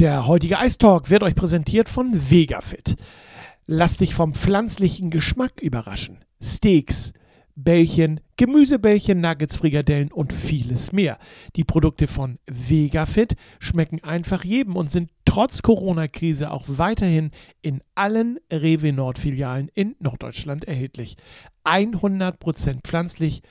Der heutige Ice Talk wird euch präsentiert von VegaFit. Lass dich vom pflanzlichen Geschmack überraschen. Steaks, Bällchen, Gemüsebällchen, Nuggets, Frikadellen und vieles mehr. Die Produkte von VegaFit schmecken einfach jedem und sind trotz Corona-Krise auch weiterhin in allen Rewe Nord-Filialen in Norddeutschland erhältlich. 100% pflanzlich,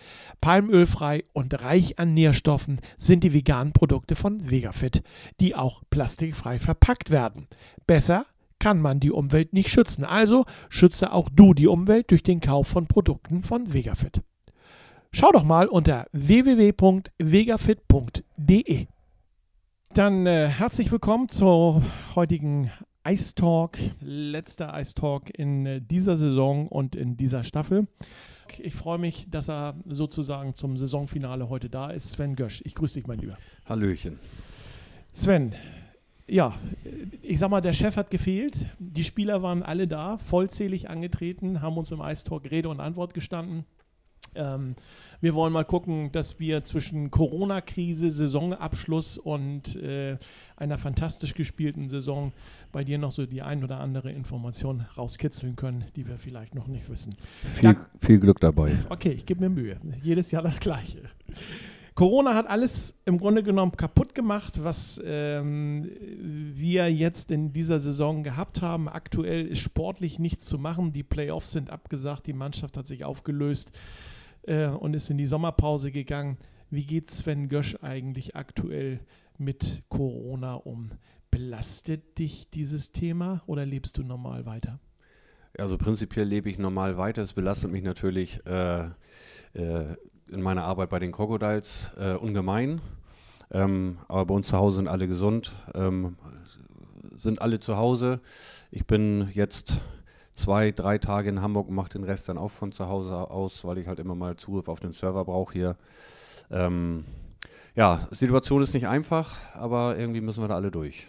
palmölfrei und reich an Nährstoffen sind die veganen Produkte von VegaFit, die auch plastikfrei verpackt werden. Besser kann man die Umwelt nicht schützen. Also schütze auch du die Umwelt durch den Kauf von Produkten von VegaFit. Schau doch mal unter www.vegafit.de. Dann äh, herzlich willkommen zur heutigen Ice Talk, letzter Ice Talk in äh, dieser Saison und in dieser Staffel. Ich freue mich, dass er sozusagen zum Saisonfinale heute da ist. Sven Gösch, ich grüße dich, mein Lieber. Hallöchen. Sven, ja, ich sag mal, der Chef hat gefehlt. Die Spieler waren alle da, vollzählig angetreten, haben uns im Ice Talk Rede und Antwort gestanden. Ähm, wir wollen mal gucken, dass wir zwischen Corona-Krise, Saisonabschluss und äh, einer fantastisch gespielten Saison bei dir noch so die ein oder andere Information rauskitzeln können, die wir vielleicht noch nicht wissen. Viel, ja, viel Glück dabei. Okay, ich gebe mir Mühe. Jedes Jahr das Gleiche. Corona hat alles im Grunde genommen kaputt gemacht, was ähm, wir jetzt in dieser Saison gehabt haben. Aktuell ist sportlich nichts zu machen. Die Playoffs sind abgesagt, die Mannschaft hat sich aufgelöst äh, und ist in die Sommerpause gegangen. Wie geht Sven Gösch eigentlich aktuell mit Corona um? Belastet dich dieses Thema oder lebst du normal weiter? Also prinzipiell lebe ich normal weiter. Es belastet mich natürlich äh, äh, in meiner Arbeit bei den Crocodiles äh, ungemein. Ähm, aber bei uns zu Hause sind alle gesund, ähm, sind alle zu Hause. Ich bin jetzt zwei, drei Tage in Hamburg und mache den Rest dann auch von zu Hause aus, weil ich halt immer mal Zugriff auf den Server brauche hier. Ähm, ja, Situation ist nicht einfach, aber irgendwie müssen wir da alle durch.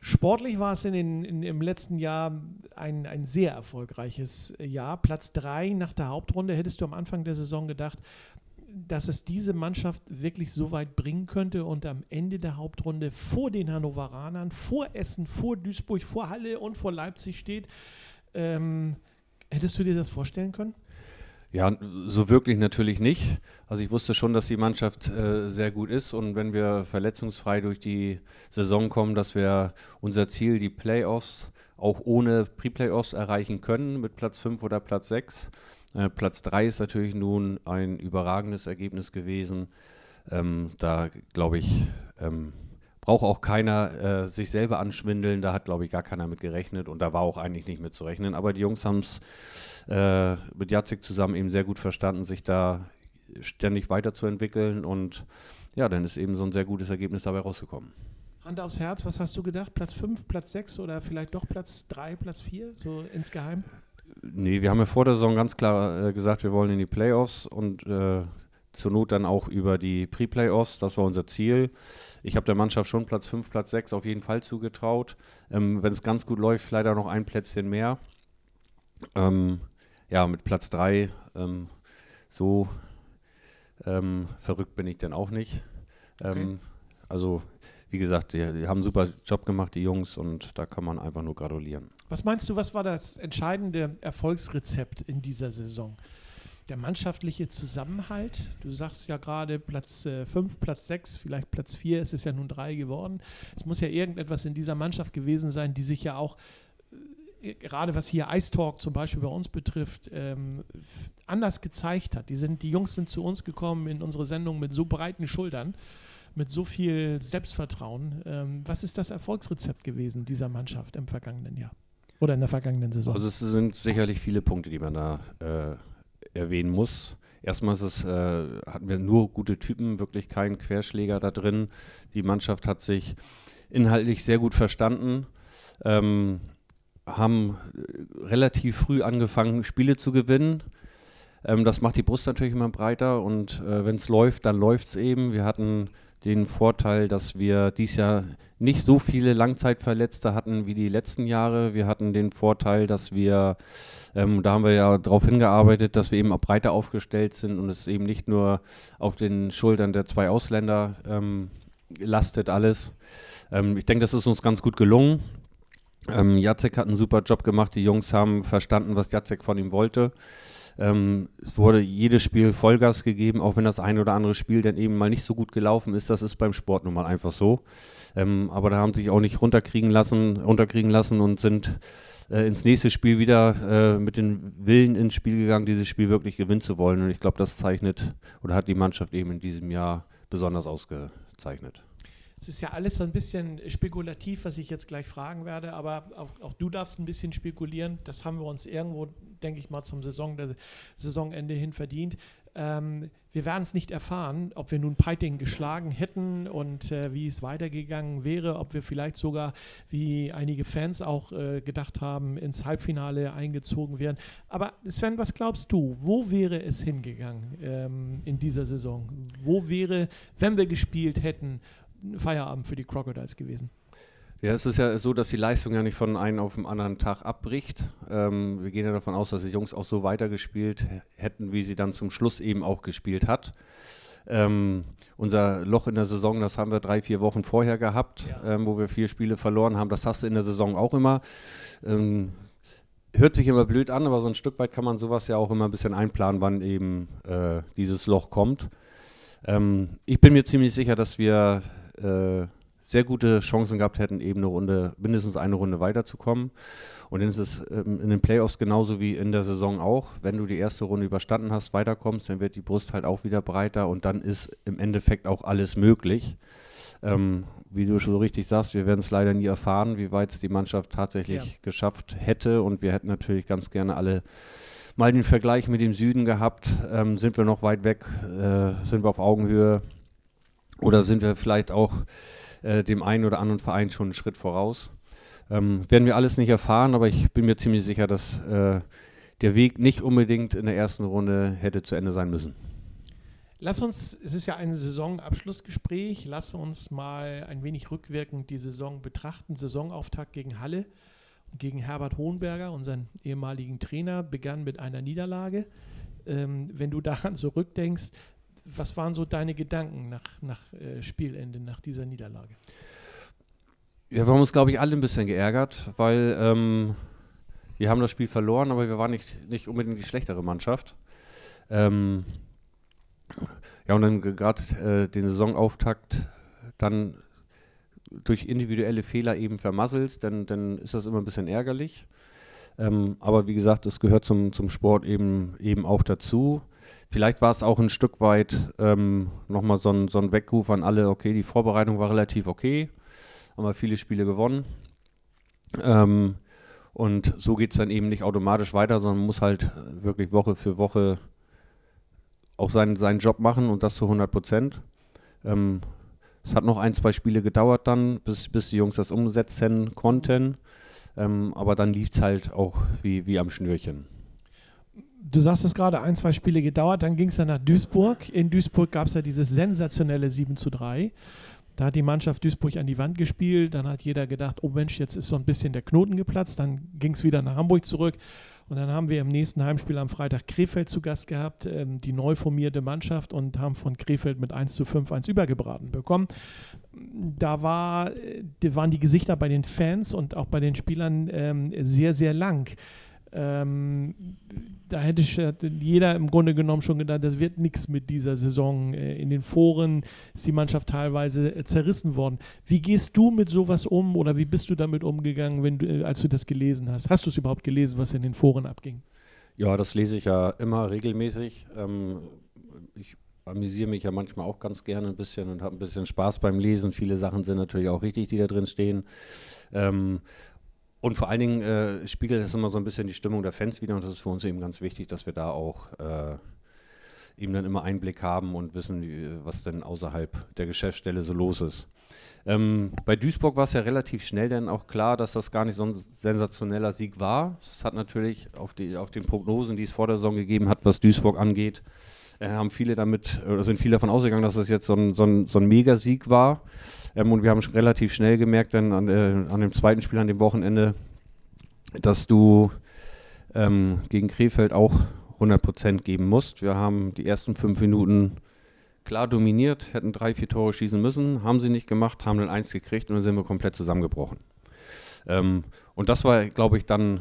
Sportlich war es in den, in, im letzten Jahr ein, ein sehr erfolgreiches Jahr. Platz drei nach der Hauptrunde. Hättest du am Anfang der Saison gedacht, dass es diese Mannschaft wirklich so weit bringen könnte und am Ende der Hauptrunde vor den Hannoveranern, vor Essen, vor Duisburg, vor Halle und vor Leipzig steht. Ähm, hättest du dir das vorstellen können? Ja, so wirklich natürlich nicht. Also ich wusste schon, dass die Mannschaft äh, sehr gut ist und wenn wir verletzungsfrei durch die Saison kommen, dass wir unser Ziel, die Playoffs, auch ohne Pre-Playoffs erreichen können mit Platz 5 oder Platz 6. Äh, Platz 3 ist natürlich nun ein überragendes Ergebnis gewesen. Ähm, da glaube ich, ähm, braucht auch keiner äh, sich selber anschwindeln. Da hat, glaube ich, gar keiner mit gerechnet und da war auch eigentlich nicht mit zu rechnen. Aber die Jungs haben es äh, mit Jacek zusammen eben sehr gut verstanden, sich da ständig weiterzuentwickeln und ja, dann ist eben so ein sehr gutes Ergebnis dabei rausgekommen. Hand aufs Herz, was hast du gedacht? Platz 5, Platz 6 oder vielleicht doch Platz 3, Platz 4, so insgeheim? Nee, wir haben ja vor der Saison ganz klar äh, gesagt, wir wollen in die Playoffs und äh, zur Not dann auch über die Pre-Playoffs. Das war unser Ziel. Ich habe der Mannschaft schon Platz 5, Platz 6 auf jeden Fall zugetraut. Ähm, Wenn es ganz gut läuft, leider noch ein Plätzchen mehr. Ähm, ja, mit Platz 3, ähm, so ähm, verrückt bin ich dann auch nicht. Okay. Ähm, also, wie gesagt, die, die, haben einen super Job gemacht, die Jungs, und da kann man einfach nur gratulieren. Was meinst du, was war das entscheidende Erfolgsrezept in dieser Saison? Der mannschaftliche Zusammenhalt, du sagst ja gerade Platz 5, äh, Platz 6, vielleicht Platz 4, es ist ja nun 3 geworden. Es muss ja irgendetwas in dieser Mannschaft gewesen sein, die sich ja auch äh, gerade was hier Ice Talk zum Beispiel bei uns betrifft, ähm, anders gezeigt hat. Die, sind, die Jungs sind zu uns gekommen in unsere Sendung mit so breiten Schultern mit so viel Selbstvertrauen. Ähm, was ist das Erfolgsrezept gewesen dieser Mannschaft im vergangenen Jahr oder in der vergangenen Saison? Also es sind sicherlich viele Punkte, die man da äh, erwähnen muss. Erstmal es, äh, hatten wir nur gute Typen, wirklich keinen Querschläger da drin. Die Mannschaft hat sich inhaltlich sehr gut verstanden. Ähm, haben äh, relativ früh angefangen, Spiele zu gewinnen. Ähm, das macht die Brust natürlich immer breiter und äh, wenn es läuft, dann läuft es eben. Wir hatten den Vorteil, dass wir dieses Jahr nicht so viele Langzeitverletzte hatten wie die letzten Jahre. Wir hatten den Vorteil, dass wir, ähm, da haben wir ja darauf hingearbeitet, dass wir eben auch breiter aufgestellt sind und es eben nicht nur auf den Schultern der zwei Ausländer ähm, lastet alles. Ähm, ich denke, das ist uns ganz gut gelungen. Ähm, Jacek hat einen super Job gemacht. Die Jungs haben verstanden, was Jacek von ihm wollte. Ähm, es wurde jedes Spiel Vollgas gegeben, auch wenn das ein oder andere Spiel dann eben mal nicht so gut gelaufen ist. Das ist beim Sport nun mal einfach so. Ähm, aber da haben sie sich auch nicht runterkriegen lassen, runterkriegen lassen und sind äh, ins nächste Spiel wieder äh, mit dem Willen ins Spiel gegangen, dieses Spiel wirklich gewinnen zu wollen. Und ich glaube, das zeichnet oder hat die Mannschaft eben in diesem Jahr besonders ausgezeichnet. Es ist ja alles so ein bisschen spekulativ, was ich jetzt gleich fragen werde, aber auch, auch, du darfst ein bisschen spekulieren. Das haben wir uns irgendwo, denke ich mal, zum Saison, Saisonende hin verdient. Ähm, wir werden es nicht erfahren, ob wir nun Peiting geschlagen hätten und äh, wie es weitergegangen wäre, ob wir vielleicht sogar, wie einige Fans auch äh, gedacht haben, ins Halbfinale eingezogen wären. Aber Sven, was glaubst du, wo wäre es hingegangen ähm, in dieser Saison? Wo wäre, wenn wir gespielt hätten, Feierabend für die Crocodiles gewesen? Ja, es ist ja so, dass die Leistung ja nicht von einem auf den anderen Tag abbricht. Ähm, wir gehen ja davon aus, dass die Jungs auch so weitergespielt hätten, wie sie dann zum Schluss eben auch gespielt hat. Ähm, unser Loch in der Saison, das haben wir drei, vier Wochen vorher gehabt, ja. ähm, wo wir vier Spiele verloren haben. Das hast du in der Saison auch immer. Ähm, hört sich immer blöd an, aber so ein Stück weit kann man sowas ja auch immer ein bisschen einplanen, wann eben äh, dieses Loch kommt. Ähm, ich bin mir ziemlich sicher, dass wir äh, sehr gute Chancen gehabt hätten, eben eine Runde, mindestens eine Runde weiterzukommen. Und dann ist es ähm, in den Playoffs genauso wie in der Saison auch. Wenn du die erste Runde überstanden hast, weiterkommst, dann wird die Brust halt auch wieder breiter und dann ist im Endeffekt auch alles möglich. Ähm, wie du schon so richtig sagst, wir werden es leider nie erfahren, wie weit es die Mannschaft tatsächlich ja. geschafft hätte. Und wir hätten natürlich ganz gerne alle mal den Vergleich mit dem Süden gehabt. Ähm, sind wir noch weit weg? Äh, sind wir auf Augenhöhe? Oder sind wir vielleicht auch äh, dem einen oder anderen Verein schon einen Schritt voraus. Ähm, werden wir alles nicht erfahren, aber ich bin mir ziemlich sicher, dass äh, der Weg nicht unbedingt in der ersten Runde hätte zu Ende sein müssen. Lass uns, es ist ja ein Saisonabschlussgespräch, lass uns mal ein wenig rückwirkend die Saison betrachten. Saisonauftakt gegen Halle und gegen Herbert Hohenberger, unseren ehemaligen Trainer, begann mit einer Niederlage. Ähm, wenn du daran zurückdenkst, was waren so deine Gedanken nach, nach äh, Spielende, nach dieser Niederlage? Ja, wir haben uns, glaube ich, alle ein bisschen geärgert, weil ähm, wir haben das Spiel verloren, aber wir waren nicht, nicht unbedingt die schlechtere Mannschaft. Ähm, ja, und dann gerade äh, den Saisonauftakt dann durch individuelle Fehler eben vermasselst, dann, dann ist das immer ein bisschen ärgerlich. Ähm, aber wie gesagt, es gehört zum, zum Sport eben, eben auch dazu. Vielleicht war es auch ein Stück weit ähm, nochmal so ein, so ein Weckruf an alle, okay, die Vorbereitung war relativ okay, haben wir viele Spiele gewonnen. Ähm, und so geht es dann eben nicht automatisch weiter, sondern man muss halt wirklich Woche für Woche auch seinen, seinen Job machen und das zu 100 Prozent. Ähm, es hat noch ein, zwei Spiele gedauert dann, bis, bis die Jungs das umsetzen konnten. Ähm, aber dann lief es halt auch wie, wie am Schnürchen du sagst es gerade, ein, zwei Spiele gedauert, dann ging es dann nach Duisburg. In Duisburg gab es ja dieses sensationelle 7 zu 3. Da hat die Mannschaft Duisburg an die Wand gespielt. Dann hat jeder gedacht, oh Mensch, jetzt ist so ein bisschen der Knoten geplatzt. Dann ging es wieder nach Hamburg zurück. Und dann haben wir im nächsten Heimspiel am Freitag Krefeld zu Gast gehabt, ähm, die neu formierte Mannschaft, und haben von Krefeld mit 1 zu 5 1 übergebraten bekommen. Da war, äh, waren die Gesichter bei den Fans und auch bei den Spielern ähm, sehr, sehr lang. Ähm, da hätte jeder im Grunde genommen schon gedacht, das wird nichts mit dieser Saison. Äh, in den Foren ist die Mannschaft teilweise äh, zerrissen worden. Wie gehst du mit sowas um oder wie bist du damit umgegangen, wenn du, äh, als du das gelesen hast? Hast du es überhaupt gelesen, was in den Foren abging? Ja, das lese ich ja immer regelmäßig. Ähm, ich amüsiere mich ja manchmal auch ganz gerne ein bisschen und habe ein bisschen Spaß beim Lesen. Viele Sachen sind natürlich auch richtig, die da drin stehen. Ähm, und vor allen Dingen äh, spiegelt das immer so ein bisschen die Stimmung der Fans wieder und das ist für uns eben ganz wichtig, dass wir da auch äh, eben dann immer Einblick haben und wissen, was denn außerhalb der Geschäftsstelle so los ist. Ähm, bei Duisburg war es ja relativ schnell dann auch klar, dass das gar nicht so ein sensationeller Sieg war. Es hat natürlich auf, die, auf den Prognosen, die es vor der Saison gegeben hat, was Duisburg angeht, äh, haben viele damit, oder sind viele davon ausgegangen, dass das jetzt so ein, so ein, so ein Megasieg war. Ähm, und wir haben relativ schnell gemerkt, dann an, äh, an, dem zweiten Spiel, an dem Wochenende, dass du ähm, gegen Krefeld auch 100% geben musst. Wir haben die ersten fünf Minuten klar dominiert, hätten drei, vier Tore schießen müssen, haben sie nicht gemacht, haben dann eins gekriegt und dann sind wir komplett zusammengebrochen. Ähm, und das war, glaube ich, dann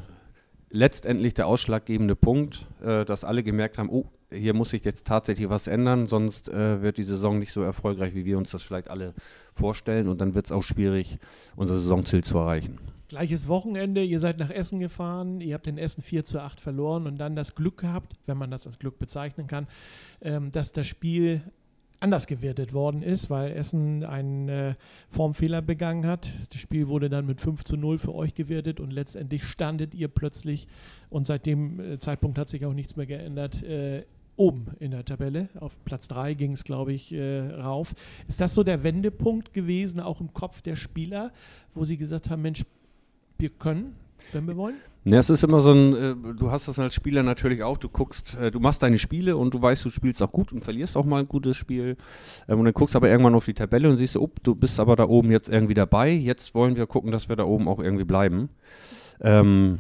letztendlich der ausschlaggebende Punkt, äh, dass alle gemerkt haben, oh, hier muss sich jetzt tatsächlich was ändern, sonst äh, wird die Saison nicht so erfolgreich, wie wir uns das vielleicht alle vorstellen und dann wird es auch schwierig, unser Saisonziel zu erreichen. Gleiches Wochenende, ihr seid nach Essen gefahren, ihr habt in Essen 4 zu 8 verloren und dann das Glück gehabt, wenn man das als Glück bezeichnen kann, ähm, dass das Spiel anders gewertet worden ist, weil Essen einen äh, Formfehler begangen hat. Das Spiel wurde dann mit 5 zu 0 für euch gewertet und letztendlich standet ihr plötzlich und seit dem äh, Zeitpunkt hat sich auch nichts mehr geändert. Äh, oben in der Tabelle. Auf Platz 3 ging es, glaube ich, äh, rauf. Ist das so der Wendepunkt gewesen, auch im Kopf der Spieler, wo sie gesagt haben, Mensch, wir können, wenn wir wollen? Ja, es ist immer so ein, äh, du hast das als Spieler natürlich auch, du guckst, äh, du machst deine Spiele und du weißt, du spielst auch gut und verlierst auch mal ein gutes Spiel. Ähm, und dann guckst aber irgendwann auf die Tabelle und siehst, oh, du bist aber da oben jetzt irgendwie dabei. Jetzt wollen wir gucken, dass wir da oben auch irgendwie bleiben. Ähm,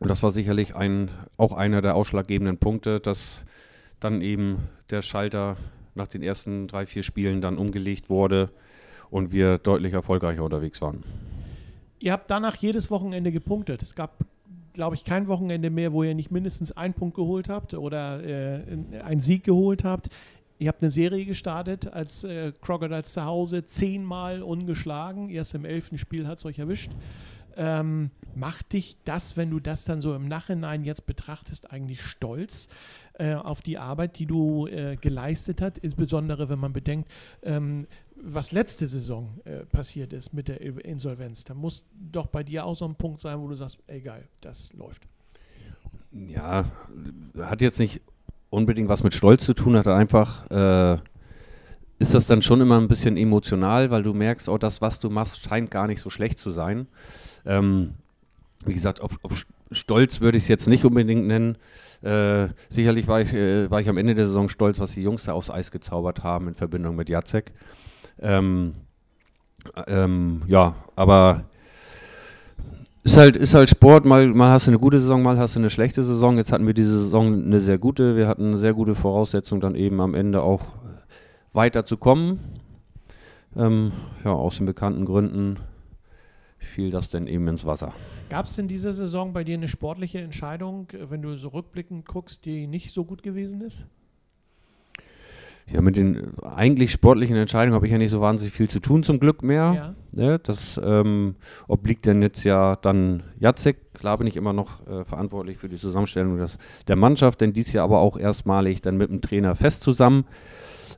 und das war sicherlich ein, auch einer der ausschlaggebenden Punkte, dass dann eben der Schalter nach den ersten drei, vier Spielen dann umgelegt wurde und wir deutlich erfolgreicher unterwegs waren. Ihr habt danach jedes Wochenende gepunktet. Es gab, glaube ich, kein Wochenende mehr, wo ihr nicht mindestens einen Punkt geholt habt oder äh, einen Sieg geholt habt. Ihr habt eine Serie gestartet als äh, Crocodiles zu Hause, zehnmal ungeschlagen. Erst im elften Spiel hat es euch erwischt. Ähm, macht dich das, wenn du das dann so im Nachhinein jetzt betrachtest, eigentlich stolz äh, auf die Arbeit, die du äh, geleistet hast, insbesondere wenn man bedenkt, ähm, was letzte Saison äh, passiert ist mit der Insolvenz. Da muss doch bei dir auch so ein Punkt sein, wo du sagst, egal, das läuft. Ja, hat jetzt nicht unbedingt was mit Stolz zu tun, hat einfach äh, ist das dann schon immer ein bisschen emotional, weil du merkst, oh, das, was du machst, scheint gar nicht so schlecht zu sein. Ähm, wie gesagt, auf, auf Stolz würde ich es jetzt nicht unbedingt nennen. Äh, sicherlich war ich, äh, war ich am Ende der Saison stolz, was die Jungs da aufs Eis gezaubert haben in Verbindung mit Jacek. Ähm, ähm, ja, aber ist halt, ist halt Sport, mal, mal hast du eine gute Saison, mal hast du eine schlechte Saison. Jetzt hatten wir diese Saison eine sehr gute. Wir hatten eine sehr gute Voraussetzung, dann eben am Ende auch weiter zu kommen. Ähm, ja, aus den bekannten Gründen fiel das denn eben ins Wasser. Gab es in dieser Saison bei dir eine sportliche Entscheidung, wenn du so rückblickend guckst, die nicht so gut gewesen ist? Ja, mit den eigentlich sportlichen Entscheidungen habe ich ja nicht so wahnsinnig viel zu tun, zum Glück mehr. Ja. ja das ähm, obliegt denn jetzt ja dann Jacek. Klar bin ich immer noch äh, verantwortlich für die Zusammenstellung des, der Mannschaft, denn dies Jahr aber auch erstmalig dann mit dem Trainer fest zusammen,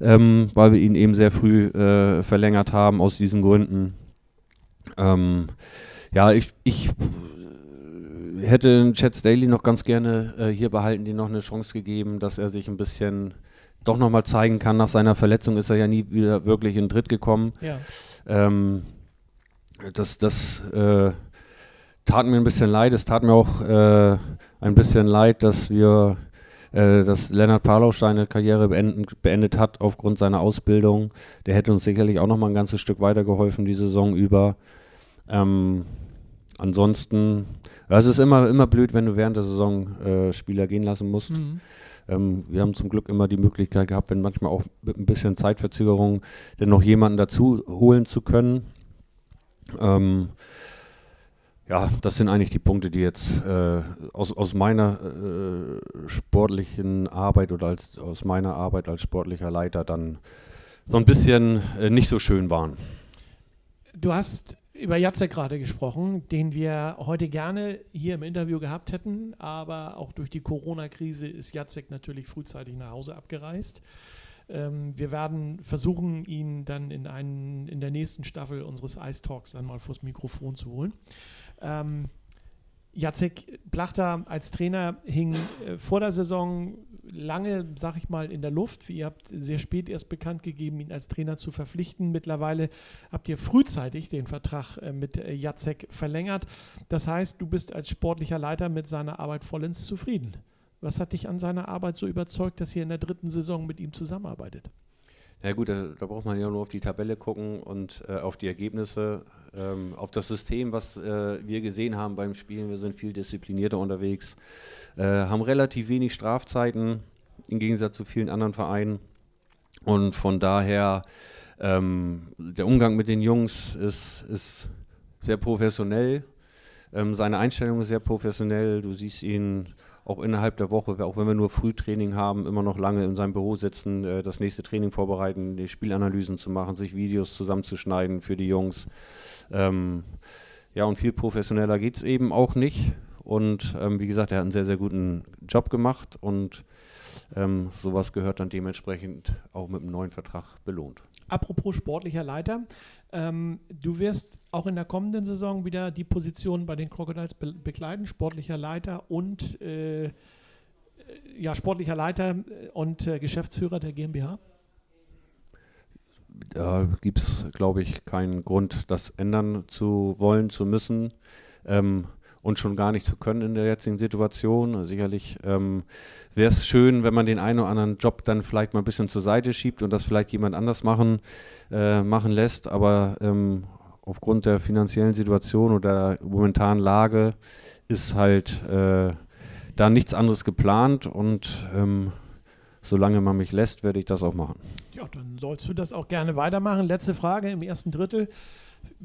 ähm, weil wir ihn eben sehr früh äh, verlängert haben aus diesen Gründen. Ähm, ja, ich, ich hätte Chad Staley noch ganz gerne äh, hier behalten, die noch eine Chance gegeben, dass er sich ein bisschen doch nochmal zeigen kann. Nach seiner Verletzung ist er ja nie wieder wirklich in Dritt gekommen. Ja. Ähm, das das äh, tat mir ein bisschen leid. Es tat mir auch äh, ein bisschen leid, dass wir, äh, dass Lennart Parlau seine Karriere beenden, beendet hat aufgrund seiner Ausbildung. Der hätte uns sicherlich auch nochmal ein ganzes Stück weitergeholfen die Saison über. Ähm, ansonsten, es ist immer, immer blöd, wenn du während der Saison äh, Spieler gehen lassen musst. Mhm. Ähm, wir haben zum Glück immer die Möglichkeit gehabt, wenn manchmal auch mit ein bisschen Zeitverzögerung, dann noch jemanden dazu holen zu können. Ähm, ja, das sind eigentlich die Punkte, die jetzt äh, aus, aus meiner äh, sportlichen Arbeit oder als, aus meiner Arbeit als sportlicher Leiter dann so ein bisschen äh, nicht so schön waren. Du hast über Jacek gerade gesprochen, den wir heute gerne hier im Interview gehabt hätten, aber auch durch die Corona-Krise ist Jacek natürlich frühzeitig nach Hause abgereist. Ähm, wir werden versuchen, ihn dann in, einen, in der nächsten Staffel unseres Ice Talks dann mal vors Mikrofon zu holen. Ähm, Jacek Plachter als Trainer hing äh, vor der Saison lange, sag ich mal, in der Luft. Ihr habt sehr spät erst bekannt gegeben, ihn als Trainer zu verpflichten. Mittlerweile habt ihr frühzeitig den Vertrag äh, mit äh, Jacek verlängert. Das heißt, du bist als sportlicher Leiter mit seiner Arbeit vollends zufrieden. Was hat dich an seiner Arbeit so überzeugt, dass ihr in der dritten Saison mit ihm zusammenarbeitet? Ja gut, da, da, braucht man ja nur auf die Tabelle gucken und äh, auf die Ergebnisse, ähm, auf das System, was äh, wir gesehen haben beim Spielen. Wir sind viel disziplinierter unterwegs, äh, haben relativ wenig Strafzeiten im Gegensatz zu vielen anderen Vereinen. Und von daher, ähm, der Umgang mit den Jungs ist, ist sehr professionell. Ähm, seine Einstellung ist sehr professionell. Du siehst ihn auch innerhalb der Woche, auch wenn wir nur Frühtraining haben, immer noch lange in seinem Büro sitzen, äh, das nächste Training vorbereiten, die Spielanalysen zu machen, sich Videos zusammenzuschneiden für die Jungs. Ähm, ja, und viel professioneller geht es eben auch nicht. Und ähm, wie gesagt, er hat einen sehr, sehr guten Job gemacht und ähm, sowas gehört dann dementsprechend auch mit einem neuen Vertrag belohnt. Apropos sportlicher Leiter, ähm, du wirst auch in der kommenden Saison wieder die Position bei den Crocodiles be bekleiden, sportlicher Leiter und äh, ja, sportlicher Leiter und äh, Geschäftsführer der GmbH? Da gibt es, glaube ich, keinen Grund, das ändern zu wollen, zu müssen. Ähm, und schon gar nicht zu können in der jetzigen Situation. Sicherlich ähm, wäre es schön, wenn man den einen oder anderen Job dann vielleicht mal ein bisschen zur Seite schiebt und das vielleicht jemand anders machen, äh, machen lässt. Aber ähm, aufgrund der finanziellen Situation oder der momentanen Lage ist halt äh, da nichts anderes geplant und ähm, solange man mich lässt, werde ich das auch machen. Ja, dann sollst du das auch gerne weitermachen. Letzte Frage im ersten Drittel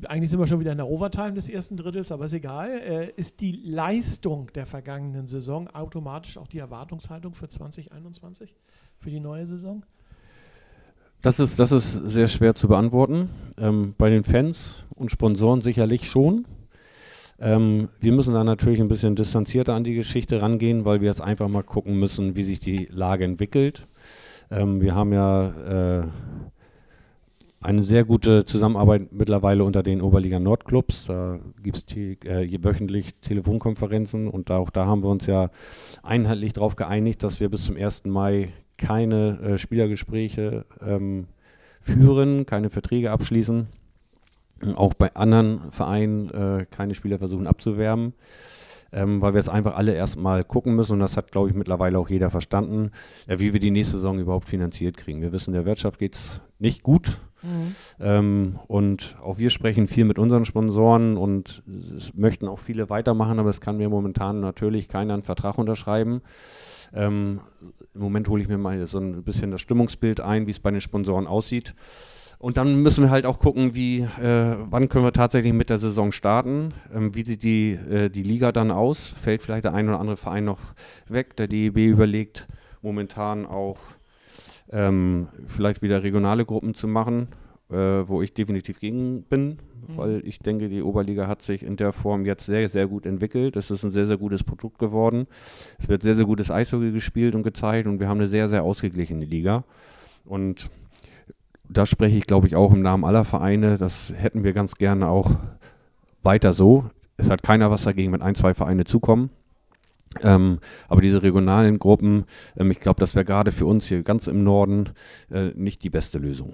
eigentlich sind wir schon wieder in der Overtime des ersten Drittels, aber ist egal. Äh, ist die Leistung der vergangenen Saison automatisch auch die Erwartungshaltung für 2021, für die neue Saison? Das ist, das ist sehr schwer zu beantworten. Ähm, bei den Fans und Sponsoren sicherlich schon. Ähm, wir müssen da natürlich ein bisschen distanzierter an die Geschichte rangehen, weil wir jetzt einfach mal gucken müssen, wie sich die Lage entwickelt. Ähm, wir haben ja äh, eine sehr gute Zusammenarbeit mittlerweile unter den Oberliga Nordclubs. Da gibt es äh, wöchentlich Telefonkonferenzen und auch da haben wir uns ja einheitlich darauf geeinigt, dass wir bis zum 1. Mai keine äh, Spielergespräche ähm, führen, keine Verträge abschließen. Auch bei anderen Vereinen äh, keine Spieler versuchen abzuwerben ähm, weil wir es einfach alle erstmal gucken müssen und das hat, glaube ich, mittlerweile auch jeder verstanden, äh, wie wir die nächste Saison überhaupt finanziert kriegen. Wir wissen, der Wirtschaft geht es nicht gut mhm. ähm, und auch wir sprechen viel mit unseren Sponsoren und es möchten auch viele weitermachen, aber es kann mir momentan natürlich keiner einen Vertrag unterschreiben. Ähm, Im Moment hole ich mir mal so ein bisschen das Stimmungsbild ein, wie es bei den Sponsoren aussieht. Und dann müssen wir halt auch gucken, wie, äh, wann können wir tatsächlich mit der Saison starten? Ähm, wie sieht die, äh, die Liga dann aus? Fällt vielleicht der ein oder andere Verein noch weg? Der DEB überlegt momentan auch ähm, vielleicht wieder regionale Gruppen zu machen, äh, wo ich definitiv gegen bin, mhm. weil ich denke, die Oberliga hat sich in der Form jetzt sehr, sehr gut entwickelt. Es ist ein sehr, sehr gutes Produkt geworden. Es wird sehr, sehr gutes Eishockey gespielt und gezeigt und wir haben eine sehr, sehr ausgeglichene Liga. Und da spreche ich, glaube ich, auch im Namen aller Vereine. Das hätten wir ganz gerne auch weiter so. Es hat keiner was dagegen, wenn ein, zwei Vereine zukommen. Ähm, aber diese regionalen Gruppen, ähm, ich glaube, das wäre gerade für uns hier ganz im Norden äh, nicht die beste Lösung.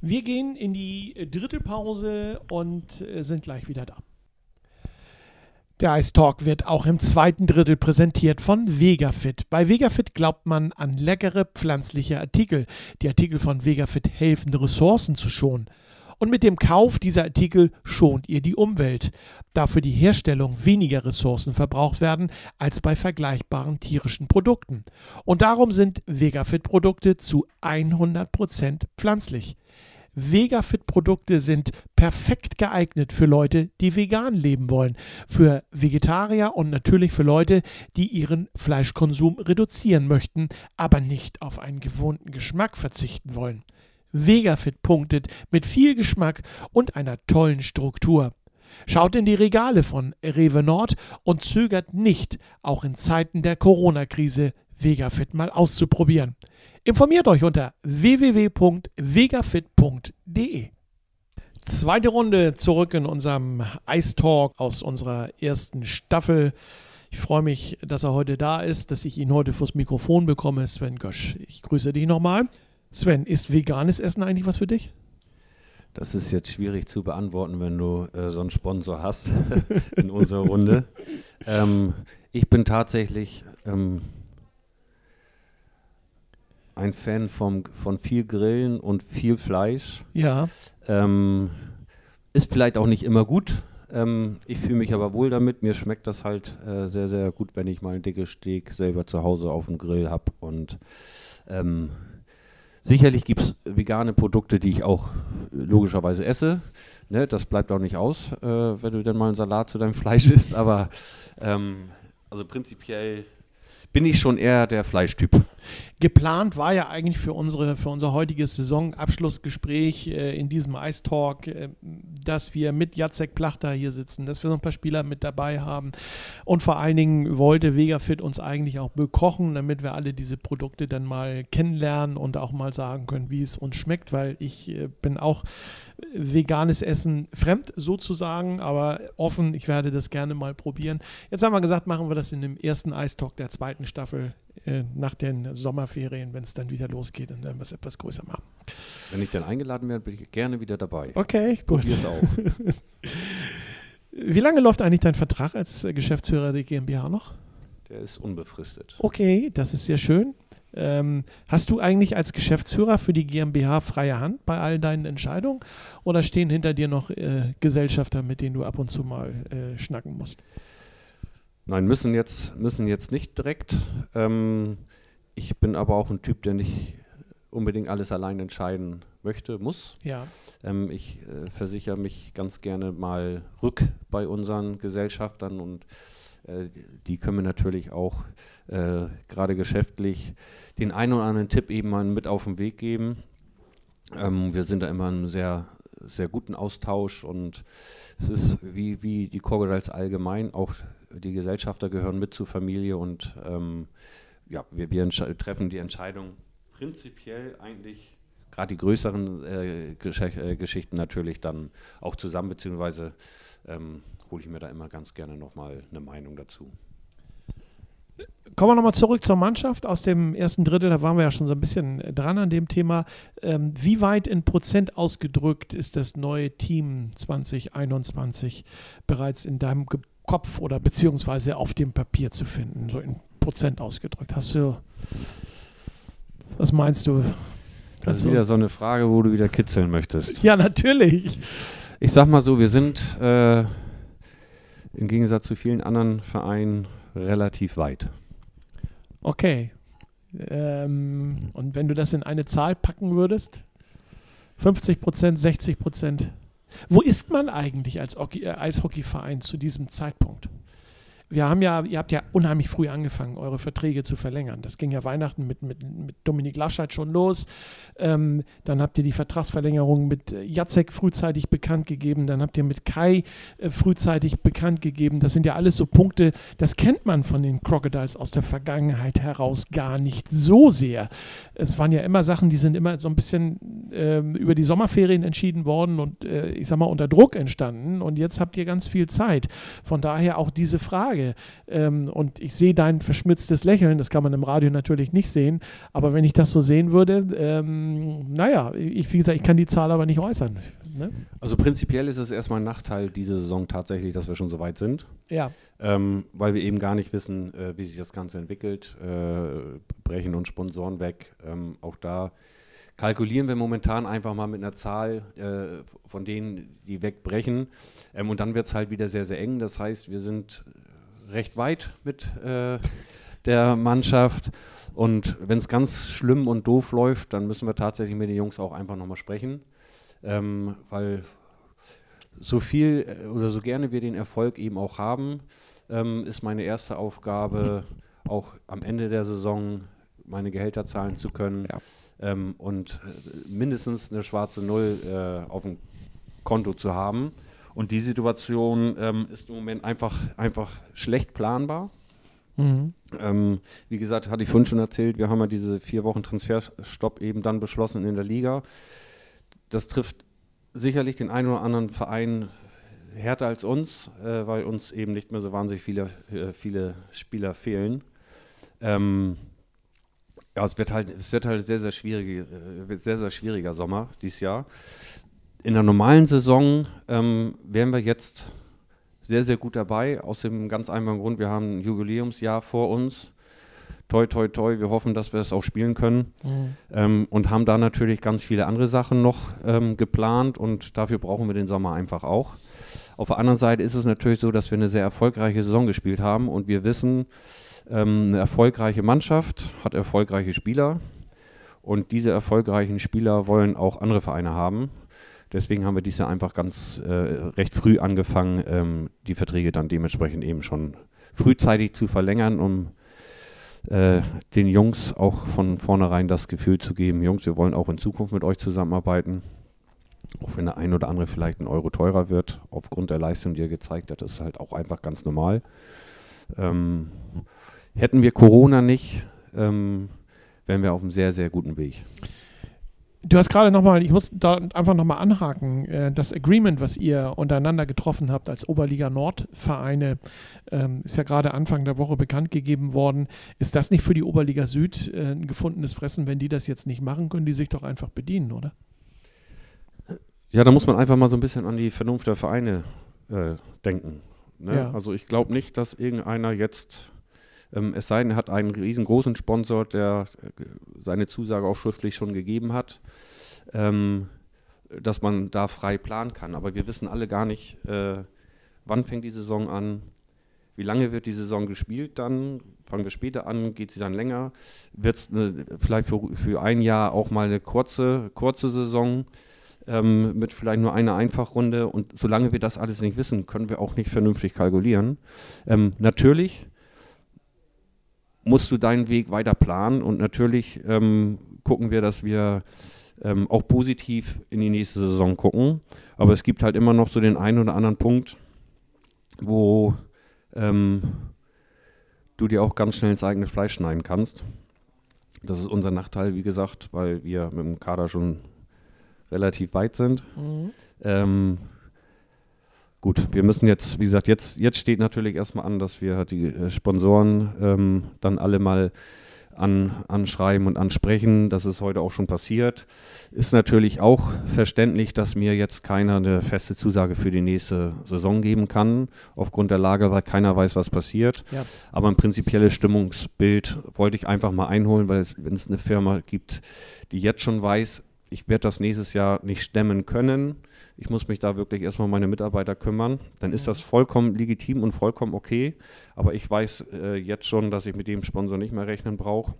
Wir gehen in die dritte Pause und äh, sind gleich wieder da. Der Ice Talk wird auch im zweiten Drittel präsentiert von Vegafit. Bei Vegafit glaubt man an leckere pflanzliche Artikel. Die Artikel von Vegafit helfen, Ressourcen zu schonen. Und mit dem Kauf dieser Artikel schont ihr die Umwelt, da für die Herstellung weniger Ressourcen verbraucht werden als bei vergleichbaren tierischen Produkten. Und darum sind Vegafit-Produkte zu 100% pflanzlich. Vegafit-Produkte sind perfekt geeignet für Leute, die vegan leben wollen, für Vegetarier und natürlich für Leute, die ihren Fleischkonsum reduzieren möchten, aber nicht auf einen gewohnten Geschmack verzichten wollen. Vegafit punktet mit viel Geschmack und einer tollen Struktur. Schaut in die Regale von Rewe Nord und zögert nicht, auch in Zeiten der Corona-Krise Vegafit mal auszuprobieren. Informiert euch unter www.vegafit.de. Zweite Runde zurück in unserem Ice Talk aus unserer ersten Staffel. Ich freue mich, dass er heute da ist, dass ich ihn heute fürs Mikrofon bekomme. Sven Gösch, ich grüße dich nochmal. Sven, ist veganes Essen eigentlich was für dich? Das ist jetzt schwierig zu beantworten, wenn du äh, so einen Sponsor hast in unserer Runde. Ähm, ich bin tatsächlich ähm, ein Fan vom, von viel Grillen und viel Fleisch. Ja. Ähm, ist vielleicht auch nicht immer gut. Ähm, ich fühle mich aber wohl damit. Mir schmeckt das halt äh, sehr, sehr gut, wenn ich mal ein dickes Steak selber zu Hause auf dem Grill habe. Und ähm, sicherlich gibt es vegane Produkte, die ich auch logischerweise esse. Ne, das bleibt auch nicht aus, äh, wenn du dann mal einen Salat zu deinem Fleisch isst. Aber ähm, also prinzipiell bin ich schon eher der Fleischtyp. Geplant war ja eigentlich für, unsere, für unser heutiges Saisonabschlussgespräch äh, in diesem Ice Talk, äh, dass wir mit Jacek Plachter hier sitzen, dass wir noch ein paar Spieler mit dabei haben. Und vor allen Dingen wollte Vegafit uns eigentlich auch bekochen, damit wir alle diese Produkte dann mal kennenlernen und auch mal sagen können, wie es uns schmeckt, weil ich äh, bin auch veganes Essen fremd sozusagen, aber offen. Ich werde das gerne mal probieren. Jetzt haben wir gesagt, machen wir das in dem ersten Ice Talk der zweiten Staffel äh, nach den Sommerferien, wenn es dann wieder losgeht und dann wir es etwas größer machen. Wenn ich dann eingeladen werde, bin ich gerne wieder dabei. Okay, gut. Probier's auch. Wie lange läuft eigentlich dein Vertrag als Geschäftsführer der GmbH noch? Der ist unbefristet. Okay, das ist sehr schön. Ähm, hast du eigentlich als Geschäftsführer für die GmbH freie Hand bei all deinen Entscheidungen oder stehen hinter dir noch äh, Gesellschafter, mit denen du ab und zu mal äh, schnacken musst? Nein, müssen jetzt, müssen jetzt nicht direkt. Ähm, ich bin aber auch ein Typ, der nicht unbedingt alles allein entscheiden möchte, muss. Ja. Ähm, ich äh, versichere mich ganz gerne mal rück bei unseren Gesellschaftern und die können mir natürlich auch äh, gerade geschäftlich den einen oder anderen Tipp eben mal mit auf den Weg geben. Ähm, wir sind da immer in einem sehr, sehr guten Austausch und es ist wie, wie die Crocodiles allgemein, auch die Gesellschafter gehören mit zur Familie und ähm, ja, wir, wir treffen die Entscheidung prinzipiell eigentlich gerade die größeren äh, Gesch äh, Geschichten natürlich dann auch zusammen, beziehungsweise ähm, hole ich mir da immer ganz gerne nochmal eine Meinung dazu. Kommen wir nochmal zurück zur Mannschaft aus dem ersten Drittel. Da waren wir ja schon so ein bisschen dran an dem Thema. Ähm, wie weit in Prozent ausgedrückt ist das neue Team 2021 bereits in deinem Kopf oder beziehungsweise auf dem Papier zu finden? So in Prozent ausgedrückt. Hast du. Was meinst du? das ist wieder so eine Frage, wo du wieder kitzeln möchtest. Ja, natürlich. Ich sag mal so, wir sind äh, im Gegensatz zu vielen anderen Vereinen relativ weit. Okay. Ähm, und wenn du das in eine Zahl packen würdest? 50 Prozent, 60 Prozent? Wo ist man eigentlich als äh, Eishockeyverein zu diesem Zeitpunkt? Wir haben ja, ihr habt ja unheimlich früh angefangen, eure Verträge zu verlängern. Das ging ja Weihnachten mit, mit, mit Dominik Laschet schon los. Ähm, dann habt ihr die Vertragsverlängerung mit äh, Jacek frühzeitig bekannt gegeben. Dann habt ihr mit Kai äh, frühzeitig bekannt gegeben. Das sind ja alles so Punkte, das kennt man von den Crocodiles aus der Vergangenheit heraus gar nicht so sehr. Es waren ja immer Sachen, die sind immer so ein bisschen äh, über die Sommerferien entschieden worden und äh, ich sag mal unter Druck entstanden. Und jetzt habt ihr ganz viel Zeit. Von daher auch diese Frage Frage. Ähm, und ich sehe dein verschmitztes Lächeln, das kann man im Radio natürlich nicht sehen, aber wenn ich das so sehen würde, ähm, naja, ich, wie gesagt, ich kann die Zahl aber nicht äußern. Ne? Also prinzipiell ist es erstmal ein Nachteil diese Saison tatsächlich, dass wir schon so weit sind. Ja. Ähm, weil wir eben gar nicht wissen, äh, wie sich das Ganze entwickelt, äh, brechen uns Sponsoren weg. Ähm, auch da kalkulieren wir momentan einfach mal mit einer Zahl äh, von denen, die wegbrechen. Ähm, und dann wird es halt wieder sehr, sehr eng. Das heißt, wir sind recht weit mit äh, der Mannschaft. Und wenn es ganz schlimm und doof läuft, dann müssen wir tatsächlich mit den Jungs auch einfach nochmal sprechen. Ähm, weil so viel äh, oder so gerne wir den Erfolg eben auch haben, ähm, ist meine erste Aufgabe, auch am Ende der Saison meine Gehälter zahlen zu können ja. ähm, und äh, mindestens eine schwarze Null äh, auf dem Konto zu haben. Und die Situation ähm, ist im Moment einfach, einfach schlecht planbar. Mhm. Ähm, wie gesagt, hatte ich vorhin schon erzählt, wir haben ja diese vier Wochen Transferstopp eben dann beschlossen in der Liga. Das trifft sicherlich den einen oder anderen Verein härter als uns, äh, weil uns eben nicht mehr so wahnsinnig viele, äh, viele Spieler fehlen. Ähm, ja, es wird halt, es wird halt sehr, sehr, schwierig, äh, sehr, sehr schwieriger Sommer dieses Jahr in der normalen Saison ähm, wären wir jetzt sehr, sehr gut dabei. Aus dem ganz einfachen Grund, wir haben ein Jubiläumsjahr vor uns. Toi, toi, toi, wir hoffen, dass wir es auch spielen können. Mhm. Ähm, und haben da natürlich ganz viele andere Sachen noch ähm, geplant und dafür brauchen wir den Sommer einfach auch. Auf der anderen Seite ist es natürlich so, dass wir eine sehr erfolgreiche Saison gespielt haben und wir wissen, ähm, eine erfolgreiche Mannschaft hat erfolgreiche Spieler Und diese erfolgreichen Spieler wollen auch andere Vereine haben. Deswegen haben wir dieses Jahr einfach ganz äh, recht früh angefangen, ähm, die Verträge dann dementsprechend eben schon frühzeitig zu verlängern, um äh, den Jungs auch von vornherein das Gefühl zu geben, Jungs, wir wollen auch in Zukunft mit euch zusammenarbeiten. Auch wenn der ein oder andere vielleicht ein Euro teurer wird, aufgrund der Leistung, die er gezeigt hat, das ist halt auch einfach ganz normal. Ähm, hätten wir Corona nicht, ähm, wären wir auf einem sehr, sehr guten Weg. Du hast gerade nochmal, ich muss da einfach nochmal anhaken, äh, das Agreement, was ihr untereinander getroffen habt als Oberliga Nord-Vereine, ähm, ist ja gerade Anfang der Woche bekannt gegeben worden. Ist das nicht für die Oberliga Süd äh, ein gefundenes Fressen? Wenn die das jetzt nicht machen, können die sich doch einfach bedienen, oder? Ja, da muss man einfach mal so ein bisschen an die Vernunft der Vereine äh, denken. Ne? Ja. Also ich glaube nicht, dass irgendeiner jetzt ähm, es sei denn, er hat einen riesengroßen Sponsor, der äh, seine Zusage auch schriftlich schon gegeben hat, ähm, dass man da frei planen kann. Aber wir wissen alle gar nicht, äh, wann fängt die Saison an, wie lange wird die Saison gespielt dann? Fangen wir später an? Geht sie dann länger? Wird es vielleicht für, für ein Jahr auch mal eine kurze, kurze Saison ähm, mit vielleicht nur einer Einfachrunde? Und solange wir das alles nicht wissen, können wir auch nicht vernünftig kalkulieren. Ähm, natürlich musst du deinen Weg weiter planen und natürlich ähm, gucken wir, dass wir ähm, auch positiv in die nächste Saison gucken. Aber es gibt halt immer noch so den einen oder anderen Punkt, wo ähm, du dir auch ganz schnell ins eigene Fleisch schneiden kannst. Das ist unser Nachteil, wie gesagt, weil wir mit dem Kader schon relativ weit sind. Mhm. Gut, wir müssen jetzt, wie gesagt, jetzt, jetzt steht natürlich erstmal an, dass wir die äh, Sponsoren ähm, dann alle mal an, anschreiben und ansprechen. Das ist heute auch schon passiert. Ist natürlich auch verständlich, dass mir jetzt keiner eine feste Zusage für die nächste Saison geben kann, aufgrund der Lage, weil keiner weiß, was passiert. Ja. Aber ein prinzipielles Stimmungsbild wollte ich einfach mal einholen, weil wenn es eine Firma gibt, die jetzt schon weiß, ich werde das nächstes Jahr nicht stemmen können, ich muss mich da wirklich erstmal um meine Mitarbeiter kümmern, dann ist das vollkommen legitim und vollkommen okay. Aber ich weiß äh, jetzt schon, dass ich mit dem Sponsor nicht mehr rechnen brauche.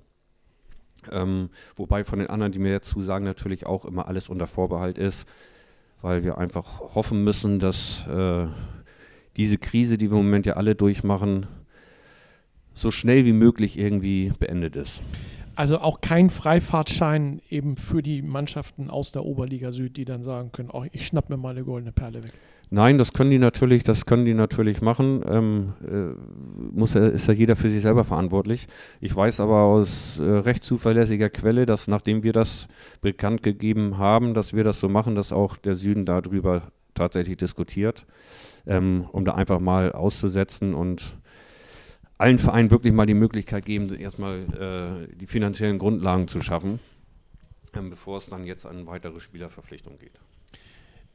Ähm, wobei von den anderen, die mir jetzt zusagen, natürlich auch immer alles unter Vorbehalt ist, weil wir einfach hoffen müssen, dass äh, diese Krise, die wir im Moment ja alle durchmachen, so schnell wie möglich irgendwie beendet ist. Also auch kein Freifahrtschein eben für die Mannschaften aus der Oberliga Süd, die dann sagen können, oh, ich schnapp mir mal eine goldene Perle weg. Nein, das können die natürlich, das können die natürlich machen. Ähm, äh, muss, ist ja jeder für sich selber verantwortlich. Ich weiß aber aus äh, recht zuverlässiger Quelle, dass nachdem wir das bekannt gegeben haben, dass wir das so machen, dass auch der Süden darüber tatsächlich diskutiert, ähm, um da einfach mal auszusetzen und allen Vereinen wirklich mal die Möglichkeit geben, erstmal äh, die finanziellen Grundlagen zu schaffen, ähm, bevor es dann jetzt an weitere Spielerverpflichtungen geht.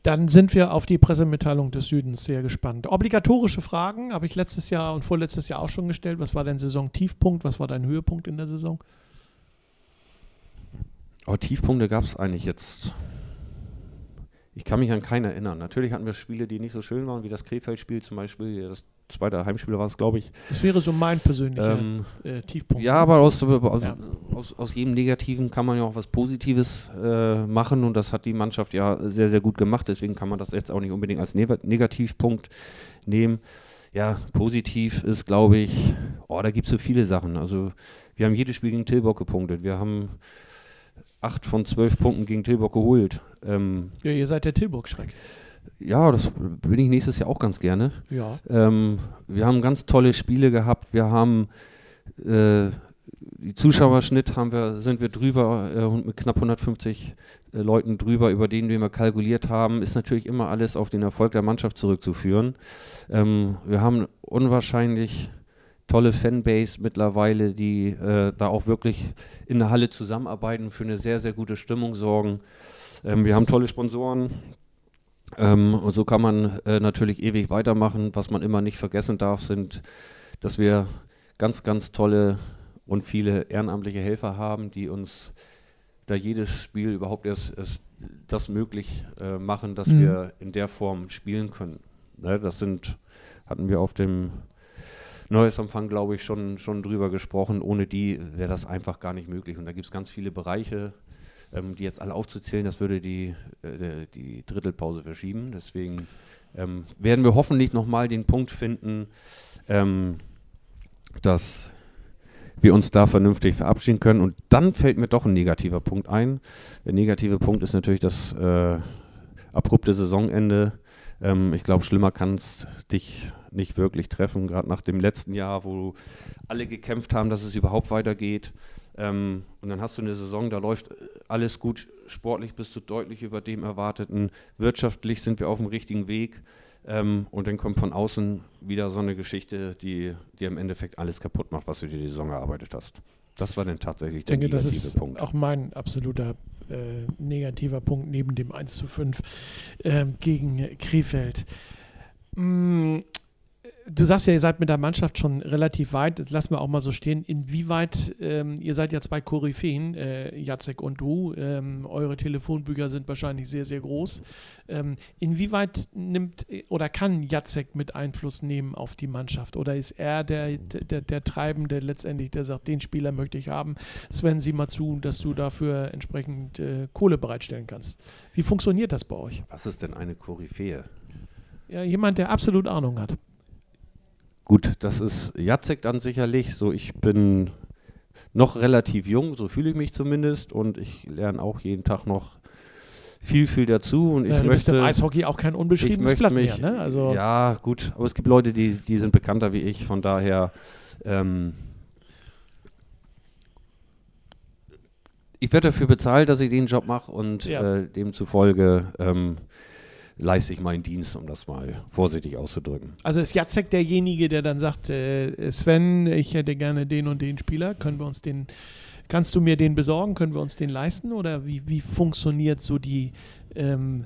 Dann sind wir auf die Pressemitteilung des Südens sehr gespannt. Obligatorische Fragen habe ich letztes Jahr und vorletztes Jahr auch schon gestellt. Was war dein Saisontiefpunkt? Was war dein Höhepunkt in der Saison? Oh, Tiefpunkte gab es eigentlich jetzt. Ich kann mich an keinen erinnern. Natürlich hatten wir Spiele, die nicht so schön waren, wie das Krefeld-Spiel zum Beispiel. Das zweiter Heimspieler war es, glaube ich. Das wäre so mein persönlicher ähm, äh, Tiefpunkt. Ja, aber aus, aus, ja. aus, aus, jedem Negativen kann man ja auch was Positives äh, machen und das hat die Mannschaft ja sehr, sehr gut gemacht. Deswegen kann man das jetzt auch nicht unbedingt als ne Negativpunkt nehmen. Ja, positiv ist, glaube ich, oh, da gibt es so viele Sachen. Also, wir haben jedes Spiel gegen Tilburg gepunktet. Wir haben acht von zwölf Punkten gegen Tilburg geholt. Ähm, ja, ihr seid der Tilburg-Schreck. Ja, das bin ich nächstes Jahr auch ganz gerne. Ja. Ähm, wir haben ganz tolle Spiele gehabt. Wir haben äh, die Zuschauerschnitt haben wir, sind wir drüber äh, mit knapp 150 äh, Leuten drüber, über den wir kalkuliert haben, ist natürlich immer alles auf den Erfolg der Mannschaft zurückzuführen. Ähm, wir haben unwahrscheinlich tolle Fanbase mittlerweile, die äh, da auch wirklich in der Halle zusammenarbeiten, für eine sehr, sehr gute Stimmung sorgen. Ähm, wir haben tolle Sponsoren, ähm, und so kann man äh, natürlich ewig weitermachen. Was man immer nicht vergessen darf, sind, dass wir ganz, ganz tolle und viele ehrenamtliche Helfer haben, die uns da jedes Spiel überhaupt erst, erst das möglich äh, machen, dass mhm. wir in der Form spielen können. Ne, das sind, hatten wir auf dem Neuesempfang, glaube ich, schon, schon drüber gesprochen. Ohne die wäre das einfach gar nicht möglich. Und da gibt es ganz viele Bereiche, ähm, die jetzt alle aufzuzählen, das würde die, äh, die Drittelpause verschieben. Deswegen ähm, werden wir hoffentlich nochmal den Punkt finden, ähm, dass wir uns da vernünftig verabschieden können. Und dann fällt mir doch ein negativer Punkt ein. Der negative Punkt ist natürlich das äh, abrupte Saisonende. Ähm, ich glaube, schlimmer kann es dich nicht wirklich treffen, gerade nach dem letzten Jahr, wo alle gekämpft haben, dass es überhaupt weitergeht. Ähm, und dann hast du eine Saison, da läuft alles gut. Sportlich bist du deutlich über dem Erwarteten. Wirtschaftlich sind wir auf dem richtigen Weg. Ähm, und dann kommt von außen wieder so eine Geschichte, die dir im Endeffekt alles kaputt macht, was du dir die Saison erarbeitet hast. Das war dann tatsächlich der denke, negative das ist Punkt. Auch mein absoluter äh, negativer Punkt neben dem 1 zu 5 äh, gegen Krefeld. Mm, du sagst ja, ihr seid mit der Mannschaft schon relativ weit. Das lassen wir auch mal so stehen. Inwieweit, ähm, ihr seid ja zwei Koryphäen, äh, Jacek und du. Ähm, eure Telefonbücher sind wahrscheinlich sehr, sehr groß. Ähm, inwieweit nimmt oder kann Jacek mit Einfluss nehmen auf die Mannschaft? Oder ist er der, der, der Treibende letztendlich, der sagt, den Spieler möchte ich haben? Sven, sieh mal zu, dass du dafür entsprechend äh, Kohle bereitstellen kannst. Wie funktioniert das bei euch? Was ist denn eine Koryphäe? Ja, jemand, der absolut Ahnung hat. Gut, das ist Jacek dann sicherlich. So, ich bin noch relativ jung, so fühle ich mich zumindest. Und ich lerne auch jeden Tag noch viel, viel dazu. Und ich ja, du möchte, bist im Eishockey auch kein unbeschriebenes Blatt mich, mehr, ne? Also ja, gut, aber es gibt Leute, die, die sind bekannter wie ich, von daher ähm, ich werde dafür bezahlt, dass ich den Job mache und ja. äh, demzufolge ähm, leiste ich meinen Dienst, um das mal vorsichtig auszudrücken. Also ist Jacek derjenige, der dann sagt, äh, Sven, ich hätte gerne den und den Spieler, können wir uns den, kannst du mir den besorgen, können wir uns den leisten oder wie, wie funktioniert so die ähm,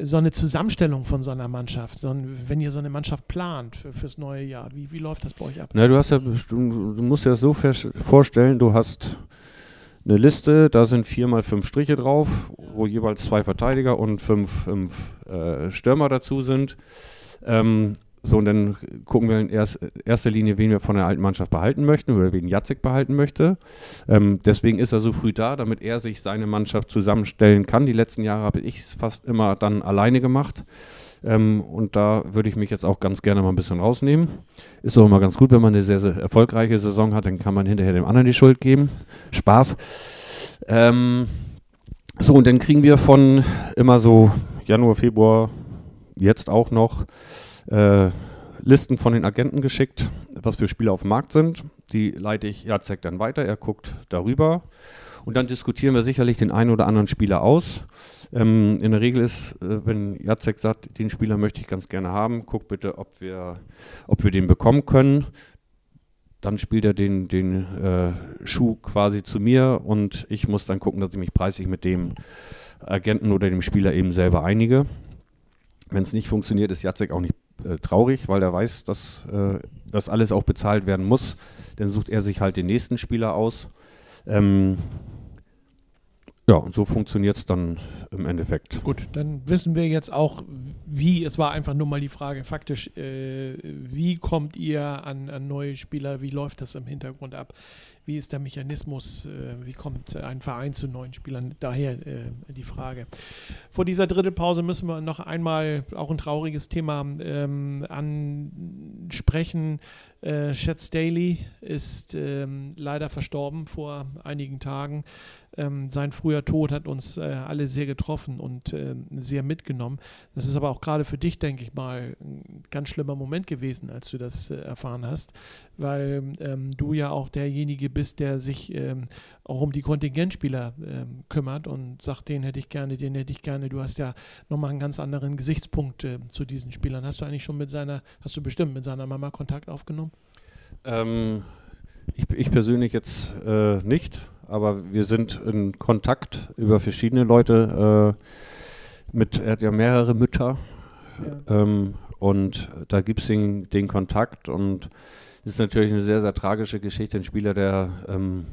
so eine Zusammenstellung von so einer Mannschaft, so ein, wenn ihr so eine Mannschaft plant für, fürs neue Jahr, wie, wie läuft das bei euch ab? Na, du hast ja, du, musst dir das so vorstellen, du hast eine Liste, da sind vier mal fünf Striche drauf, wo jeweils zwei Verteidiger und fünf, fünf äh, Stürmer dazu sind. Ähm, so, und dann gucken wir in erst, erster Linie, wen wir von der alten Mannschaft behalten möchten oder wen Jacek behalten möchte. Ähm, deswegen ist er so früh da, damit er sich seine Mannschaft zusammenstellen kann. Die letzten Jahre habe ich es fast immer dann alleine gemacht. Ähm, und da würde ich mich jetzt auch ganz gerne mal ein bisschen rausnehmen. Ist doch immer ganz gut, wenn man eine sehr, sehr erfolgreiche Saison hat, dann kann man hinterher dem anderen die Schuld geben. Spaß. Ähm, so, und dann kriegen wir von immer so Januar, Februar, jetzt auch noch äh, Listen von den Agenten geschickt, was für Spieler auf dem Markt sind. Die leite ich Jacek dann weiter, er guckt darüber. Und dann diskutieren wir sicherlich den einen oder anderen Spieler aus. Ähm, in der Regel ist, äh, wenn Jacek sagt, den Spieler möchte ich ganz gerne haben, guck bitte, ob wir, ob wir den bekommen können. Dann spielt er den, den äh, Schuh quasi zu mir und ich muss dann gucken, dass ich mich preislich mit dem Agenten oder dem Spieler eben selber einige. Wenn es nicht funktioniert, ist Jacek auch nicht äh, traurig, weil er weiß, dass äh, das alles auch bezahlt werden muss. Dann sucht er sich halt den nächsten Spieler aus. Ähm, ja, und so funktioniert es dann im Endeffekt. Gut, dann wissen wir jetzt auch, wie, es war einfach nur mal die Frage, faktisch, äh, wie kommt ihr an, an, neue Spieler, wie läuft das im Hintergrund ab? Wie ist der Mechanismus, äh, wie kommt ein Verein zu neuen Spielern? Daher äh, die Frage. Vor dieser Drittelpause müssen wir noch einmal auch ein trauriges Thema ähm, ansprechen. Äh, Staley ist ähm, leider verstorben vor einigen Tagen. Ähm, sein früher Tod hat uns äh, alle sehr getroffen und äh, sehr mitgenommen. Das ist aber auch gerade für dich, denke ich mal, ein ganz schlimmer Moment gewesen, als du das äh, erfahren hast, weil ähm, du ja auch derjenige bist, der sich ähm, auch um die Kontingentspieler ähm, kümmert und sagt, den hätte ich gerne, den hätte ich gerne. Du hast ja nochmal einen ganz anderen Gesichtspunkt äh, zu diesen Spielern. Hast du eigentlich schon mit seiner, hast du bestimmt mit seiner Mama Kontakt aufgenommen? Ähm, ich, ich, persönlich jetzt äh, nicht aber wir sind in Kontakt über verschiedene Leute. Äh, mit, er hat ja mehrere Mütter. Ja. Ähm, und da gibt es den, den, Kontakt und es ist natürlich eine sehr, sehr tragische Geschichte. Ein Spieler, der ähm,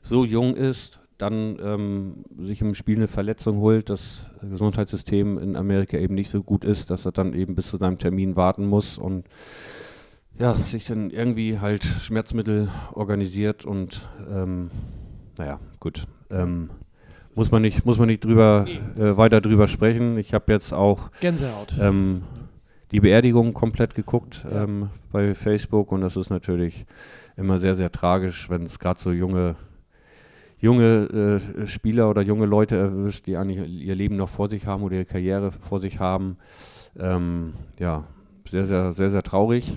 so jung ist, dann ähm, sich im Spiel eine Verletzung holt, das Gesundheitssystem in Amerika eben nicht so gut ist, dass er dann eben bis zu seinem Termin warten muss und ja, sich dann irgendwie halt Schmerzmittel organisiert und ähm, naja, gut. Ähm, muss man nicht, muss man nicht drüber äh, weiter drüber sprechen. Ich habe jetzt auch Gänsehaut. Ähm, die Beerdigung komplett geguckt ja. ähm, bei Facebook und das ist natürlich immer sehr, sehr tragisch, wenn es gerade so junge, junge äh, Spieler oder junge Leute erwischt, die eigentlich ihr Leben noch vor sich haben oder ihre Karriere vor sich haben. Ähm, ja, sehr, sehr, sehr, sehr traurig.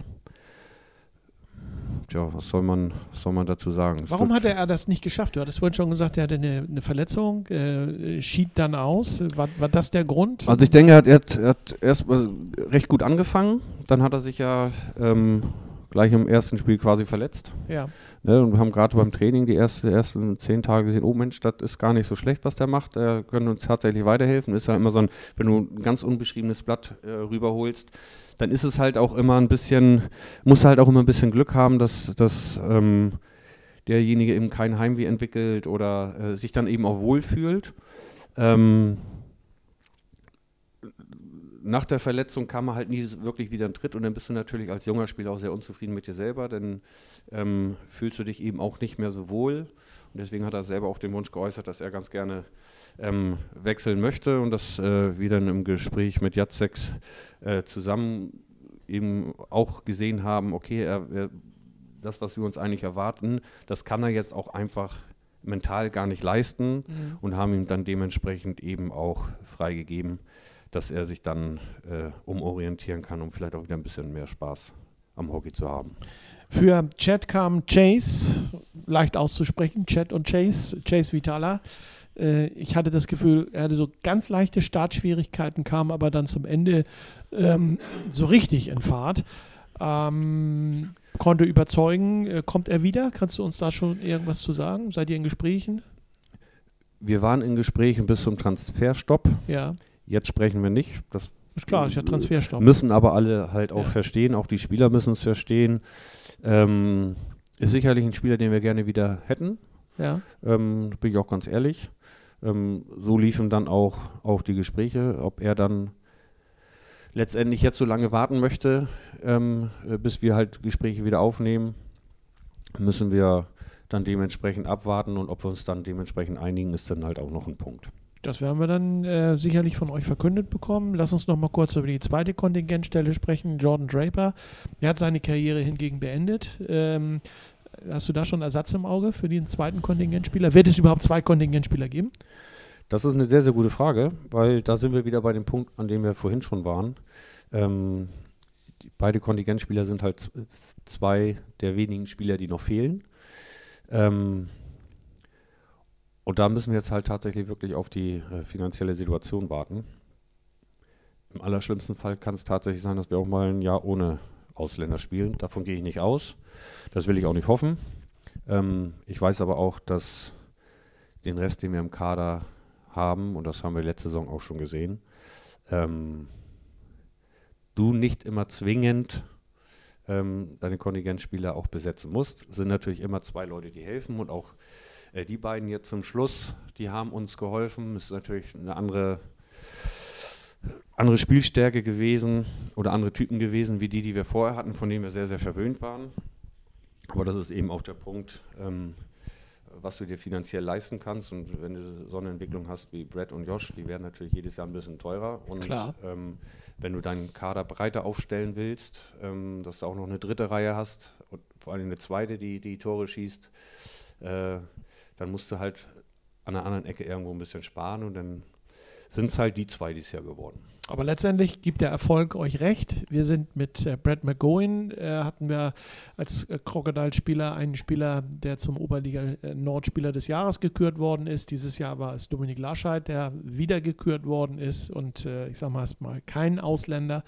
Tja, was soll man, was soll man dazu sagen? Es Warum hatte er das nicht geschafft? Du hattest vorhin schon gesagt, er hatte eine, eine Verletzung, äh, schied dann aus. War, war das der Grund? Also ich denke, er hat, er hat, er hat erst recht gut angefangen. Dann hat er sich ja ähm, gleich im ersten Spiel quasi verletzt. Ja. Ne, und wir haben gerade beim Training die erste, ersten zehn Tage gesehen, oh Mensch, das ist gar nicht so schlecht, was der macht. Er könnte uns tatsächlich weiterhelfen. Ist ja immer so ein, wenn du ein ganz unbeschriebenes Blatt äh, rüberholst, dann ist es halt auch immer ein bisschen, muss halt auch immer ein bisschen Glück haben, dass, dass ähm, derjenige eben kein Heimweh entwickelt oder äh, sich dann eben auch wohlfühlt. Ähm, nach der Verletzung kam er halt nie wirklich wieder in Tritt und dann bist du natürlich als junger Spieler auch sehr unzufrieden mit dir selber, denn ähm, fühlst du dich eben auch nicht mehr so wohl. Und deswegen hat er selber auch den Wunsch geäußert, dass er ganz gerne ähm, wechseln möchte und das äh, wir dann im Gespräch mit Jacek äh, zusammen eben auch gesehen haben, okay, er, er, das, was wir uns eigentlich erwarten, das kann er jetzt auch einfach mental gar nicht leisten mhm. und haben ihm dann dementsprechend eben auch freigegeben, dass er sich dann äh, umorientieren kann, um vielleicht auch wieder ein bisschen mehr Spaß am Hockey zu haben. Für Chad kam Chase, leicht auszusprechen, Chad und Chase, Chase Vitala. Äh, ich hatte das Gefühl, er hatte so ganz leichte Startschwierigkeiten, kam aber dann zum Ende ähm, so richtig in Fahrt. Ähm, konnte überzeugen. Äh, kommt er wieder? Kannst du uns da schon irgendwas zu sagen? Seid ihr in Gesprächen? Wir waren in Gesprächen bis zum Transferstopp. Ja. Jetzt sprechen wir nicht. Das ist klar, ist ja Transferstopp. Müssen aber alle halt auch ja. verstehen, auch die Spieler müssen es verstehen. Ähm, ist sicherlich ein Spieler, den wir gerne wieder hätten. Ja. Ähm, bin ich auch ganz ehrlich. Ähm, so liefen dann auch, auch die Gespräche, ob er dann letztendlich jetzt so lange warten möchte, ähm, äh, bis wir halt Gespräche wieder aufnehmen, müssen wir dann dementsprechend abwarten und ob wir uns dann dementsprechend einigen, ist dann halt auch noch ein Punkt. Das werden wir dann äh, sicherlich von euch verkündet bekommen. Lass uns noch mal kurz über die zweite Kontingentstelle sprechen. Jordan Draper, er hat seine Karriere hingegen beendet. Ähm, hast du da schon Ersatz im Auge für den zweiten Kontingentspieler? Wird es überhaupt zwei Kontingentspieler geben? Das ist eine sehr, sehr gute Frage, weil da sind wir wieder bei dem Punkt, an dem wir vorhin schon waren. Ähm, beide Kontingentspieler sind halt zwei der wenigen Spieler, die noch fehlen. Ähm, und da müssen wir jetzt halt tatsächlich wirklich auf die äh, finanzielle Situation warten. Im allerschlimmsten Fall kann es tatsächlich sein, dass wir auch mal ein Jahr ohne Ausländer spielen. Davon gehe ich nicht aus. Das will ich auch nicht hoffen. Ähm, ich weiß aber auch, dass den Rest, den wir im Kader haben, und das haben wir letzte Saison auch schon gesehen, ähm, du nicht immer zwingend ähm, deine Kontingentspieler auch besetzen musst. Es sind natürlich immer zwei Leute, die helfen und auch äh, die beiden jetzt zum Schluss, die haben uns geholfen. Es ist natürlich eine andere, andere Spielstärke gewesen oder andere Typen gewesen, wie die, die wir vorher hatten, von denen wir sehr, sehr verwöhnt waren. Aber das ist eben auch der Punkt, ähm, was du dir finanziell leisten kannst. Und wenn du so eine Entwicklung hast wie Brett und Josh, die werden natürlich jedes Jahr ein bisschen teurer. Und ähm, wenn du deinen Kader breiter aufstellen willst, ähm, dass du auch noch eine dritte Reihe hast und vor allem eine zweite, die die Tore schießt, äh, dann musst du halt an der anderen Ecke irgendwo ein bisschen sparen und dann sind es halt die zwei dieses Jahr geworden. Aber letztendlich gibt der Erfolg euch recht. Wir sind mit äh, Brad McGowan, äh, hatten wir als äh, Crocodile-Spieler einen Spieler, der zum Oberliga-Nordspieler äh, des Jahres gekürt worden ist. Dieses Jahr war es Dominik Lascheid, der wieder gekürt worden ist und äh, ich sage mal erstmal kein Ausländer,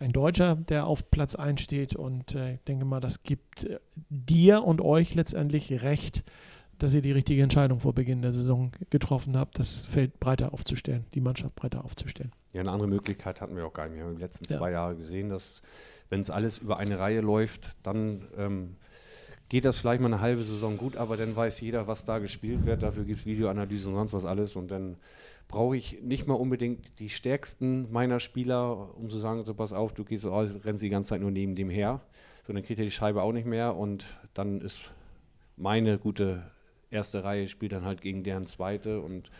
ein Deutscher, der auf Platz 1 steht. Und äh, ich denke mal, das gibt dir und euch letztendlich recht dass ihr die richtige Entscheidung vor Beginn der Saison getroffen habt, das Feld breiter aufzustellen, die Mannschaft breiter aufzustellen. Ja, eine andere Möglichkeit hatten wir auch gar nicht. Wir haben in den letzten ja. zwei Jahren gesehen, dass wenn es alles über eine Reihe läuft, dann ähm, geht das vielleicht mal eine halbe Saison gut, aber dann weiß jeder, was da gespielt wird. Dafür gibt es Videoanalysen und sonst was alles. Und dann brauche ich nicht mal unbedingt die stärksten meiner Spieler, um zu sagen, so pass auf, du gehst raus, rennst die ganze Zeit nur neben dem her. So, dann kriegt er die Scheibe auch nicht mehr und dann ist meine gute erste Reihe spielt dann halt gegen deren zweite und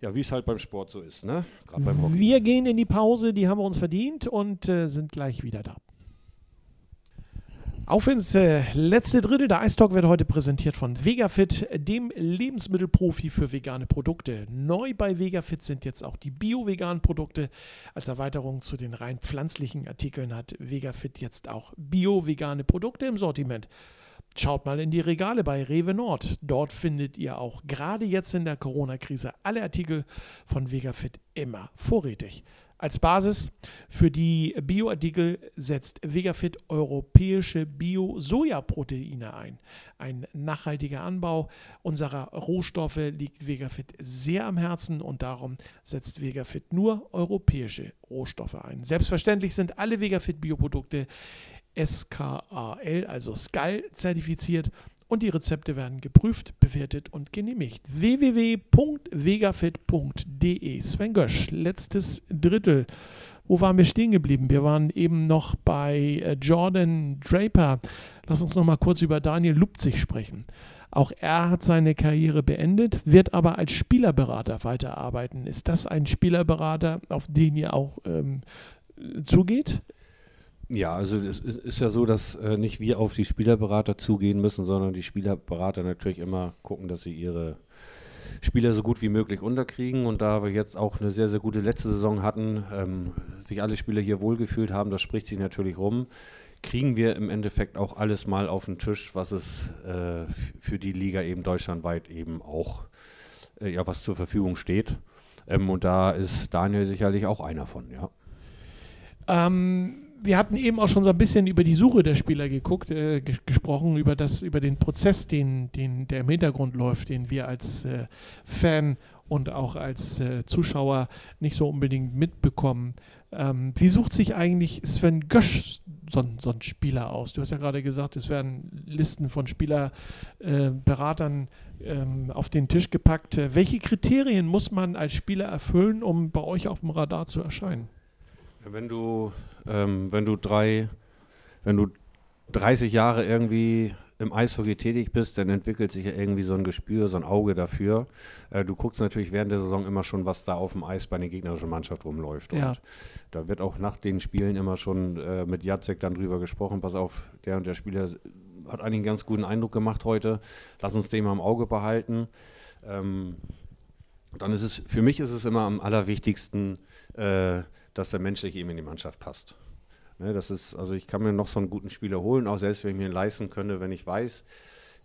ja, wie es halt beim Sport so ist, ne? Beim wir gehen in die Pause, die haben wir uns verdient und äh, sind gleich wieder da. Auf ins äh, letzte Drittel. Der Eistalk wird heute präsentiert von VegaFit, dem Lebensmittelprofi für vegane Produkte. Neu bei VegaFit sind jetzt auch die bio-veganen Produkte. Als Erweiterung zu den rein pflanzlichen Artikeln hat VegaFit jetzt auch bio-vegane Produkte im Sortiment. Schaut mal in die Regale bei Rewe Nord. Dort findet ihr auch gerade jetzt in der Corona-Krise alle Artikel von VegaFit immer vorrätig. Als Basis für die Bioartikel setzt Vegafit europäische Bio-Sojaproteine ein. Ein nachhaltiger Anbau unserer Rohstoffe liegt Vegafit sehr am Herzen und darum setzt Vegafit nur europäische Rohstoffe ein. Selbstverständlich sind alle Vegafit Bioprodukte SKAL, also SKAL zertifiziert und die Rezepte werden geprüft, bewertet und genehmigt. www.vegafit.de Sven Gösch, letztes Drittel. Wo waren wir stehen geblieben? Wir waren eben noch bei äh, Jordan Draper. Lass uns noch mal kurz über Daniel Lupzig sprechen. Auch er hat seine Karriere beendet, wird aber als Spielerberater weiterarbeiten. Ist das ein Spielerberater, auf den ihr auch ähm, zugeht? Ja, also es ist ja so, dass äh, nicht wir auf die Spielerberater zugehen müssen, sondern die Spielerberater natürlich immer gucken, dass sie ihre Spieler so gut wie möglich unterkriegen. Und da wir jetzt auch eine sehr, sehr gute letzte Saison hatten, ähm, sich alle Spieler hier wohlgefühlt haben, das spricht sich natürlich rum, kriegen wir im Endeffekt auch alles mal auf den Tisch, was es äh, für die Liga eben deutschlandweit eben auch, äh, ja, was zur Verfügung steht. Ähm, und da ist Daniel sicherlich auch einer von, ja. Ähm, wir hatten eben auch schon so ein bisschen über die Suche der Spieler geguckt, äh, ges gesprochen, über, das, über den Prozess, den, den, der im Hintergrund läuft, den wir als äh, Fan und auch als äh, Zuschauer nicht so unbedingt mitbekommen. Ähm, wie sucht sich eigentlich Sven Gösch so, so ein Spieler aus? Du hast ja gerade gesagt, es werden Listen von Spielerberatern äh, ähm, auf den Tisch gepackt. Welche Kriterien muss man als Spieler erfüllen, um bei euch auf dem Radar zu erscheinen? Wenn du, ähm, wenn du drei, wenn du 30 Jahre irgendwie im Eishockey tätig bist, dann entwickelt sich ja irgendwie so ein Gespür, so ein Auge dafür. Äh, du guckst natürlich während der Saison immer schon, was da auf dem Eis bei der gegnerischen Mannschaft rumläuft. Ja. Und da wird auch nach den Spielen immer schon äh, mit Jacek dann drüber gesprochen, pass auf, der und der Spieler hat eigentlich einen ganz guten Eindruck gemacht heute, lass uns den mal im Auge behalten. Ähm, dann ist es, für mich ist es immer am allerwichtigsten, äh, dass der menschlich eben in die Mannschaft passt. Ne, das ist, also ich kann mir noch so einen guten Spieler holen, auch selbst wenn ich mir ihn leisten könnte, wenn ich weiß,